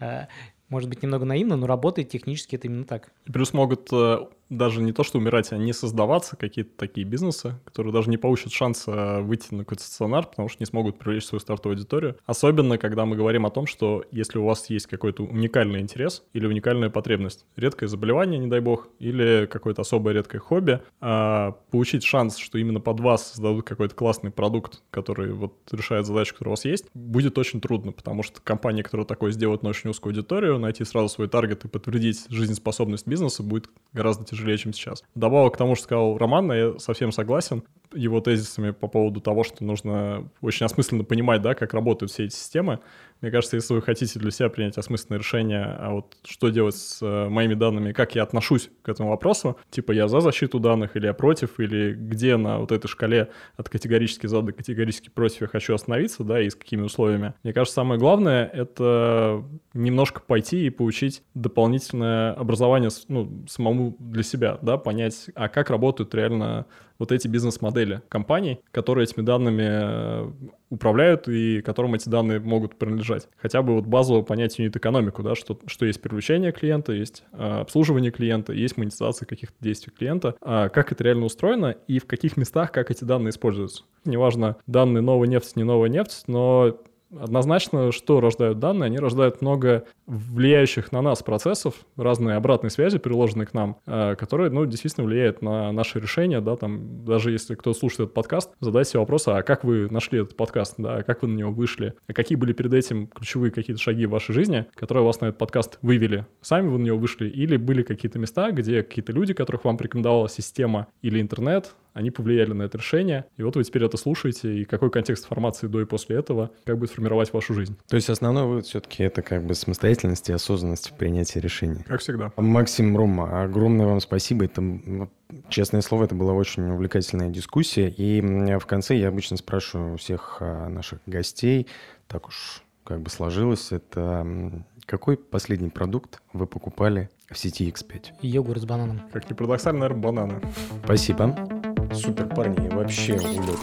э, может быть, немного наивно, но работает технически это именно так. Плюс могут э, даже не то, что умирать, а не создаваться какие-то такие бизнесы, которые даже не получат шанса выйти на какой-то стационар, потому что не смогут привлечь свою стартовую аудиторию. Особенно, когда мы говорим о том, что если у вас есть какой-то уникальный интерес или уникальная потребность, редкое заболевание, не дай бог, или какое-то особое редкое хобби, а получить шанс, что именно под вас создадут какой-то классный продукт, который вот решает задачу, которая у вас есть, будет очень трудно, потому что компания, которая такое сделает на очень узкую аудиторию, найти сразу свой таргет и подтвердить жизнеспособность бизнеса будет гораздо тяжелее тяжелее, чем сейчас. Добавок к тому, что сказал Роман, я совсем согласен его тезисами по поводу того, что нужно очень осмысленно понимать, да, как работают все эти системы. Мне кажется, если вы хотите для себя принять осмысленное решение, а вот что делать с э, моими данными, как я отношусь к этому вопросу, типа я за защиту данных или я против, или где на вот этой шкале от категорически за до категорически против я хочу остановиться, да, и с какими условиями. Мне кажется, самое главное — это немножко пойти и получить дополнительное образование ну, самому для себя, да, понять, а как работают реально вот эти бизнес-модели компаний, которые этими данными э, управляют и которым эти данные могут принадлежать. Хотя бы вот базово понять юнит-экономику, да, что, что есть привлечение клиента, есть э, обслуживание клиента, есть монетизация каких-то действий клиента, а как это реально устроено и в каких местах как эти данные используются. Неважно, данные новая нефть, не новая нефть, но однозначно, что рождают данные? Они рождают много влияющих на нас процессов, разные обратные связи, приложенные к нам, э, которые, ну, действительно влияют на наши решения, да, там, даже если кто слушает этот подкаст, задайте себе вопрос, а как вы нашли этот подкаст, да, как вы на него вышли, а какие были перед этим ключевые какие-то шаги в вашей жизни, которые вас на этот подкаст вывели, сами вы на него вышли, или были какие-то места, где какие-то люди, которых вам рекомендовала система или интернет, они повлияли на это решение, и вот вы теперь это слушаете, и какой контекст информации до и после этого, как будет формировать вашу жизнь. То есть основной вывод все-таки это как бы самостоятельность и осознанность в принятии решений. Как всегда. Максим Рома, огромное вам спасибо. Это, честное слово, это была очень увлекательная дискуссия. И в конце я обычно спрашиваю у всех а, наших гостей, так уж как бы сложилось, это какой последний продукт вы покупали в сети X5? Йогурт с бананом. Как ни парадоксально, наверное, бананы. Спасибо. Супер, парни, вообще улет.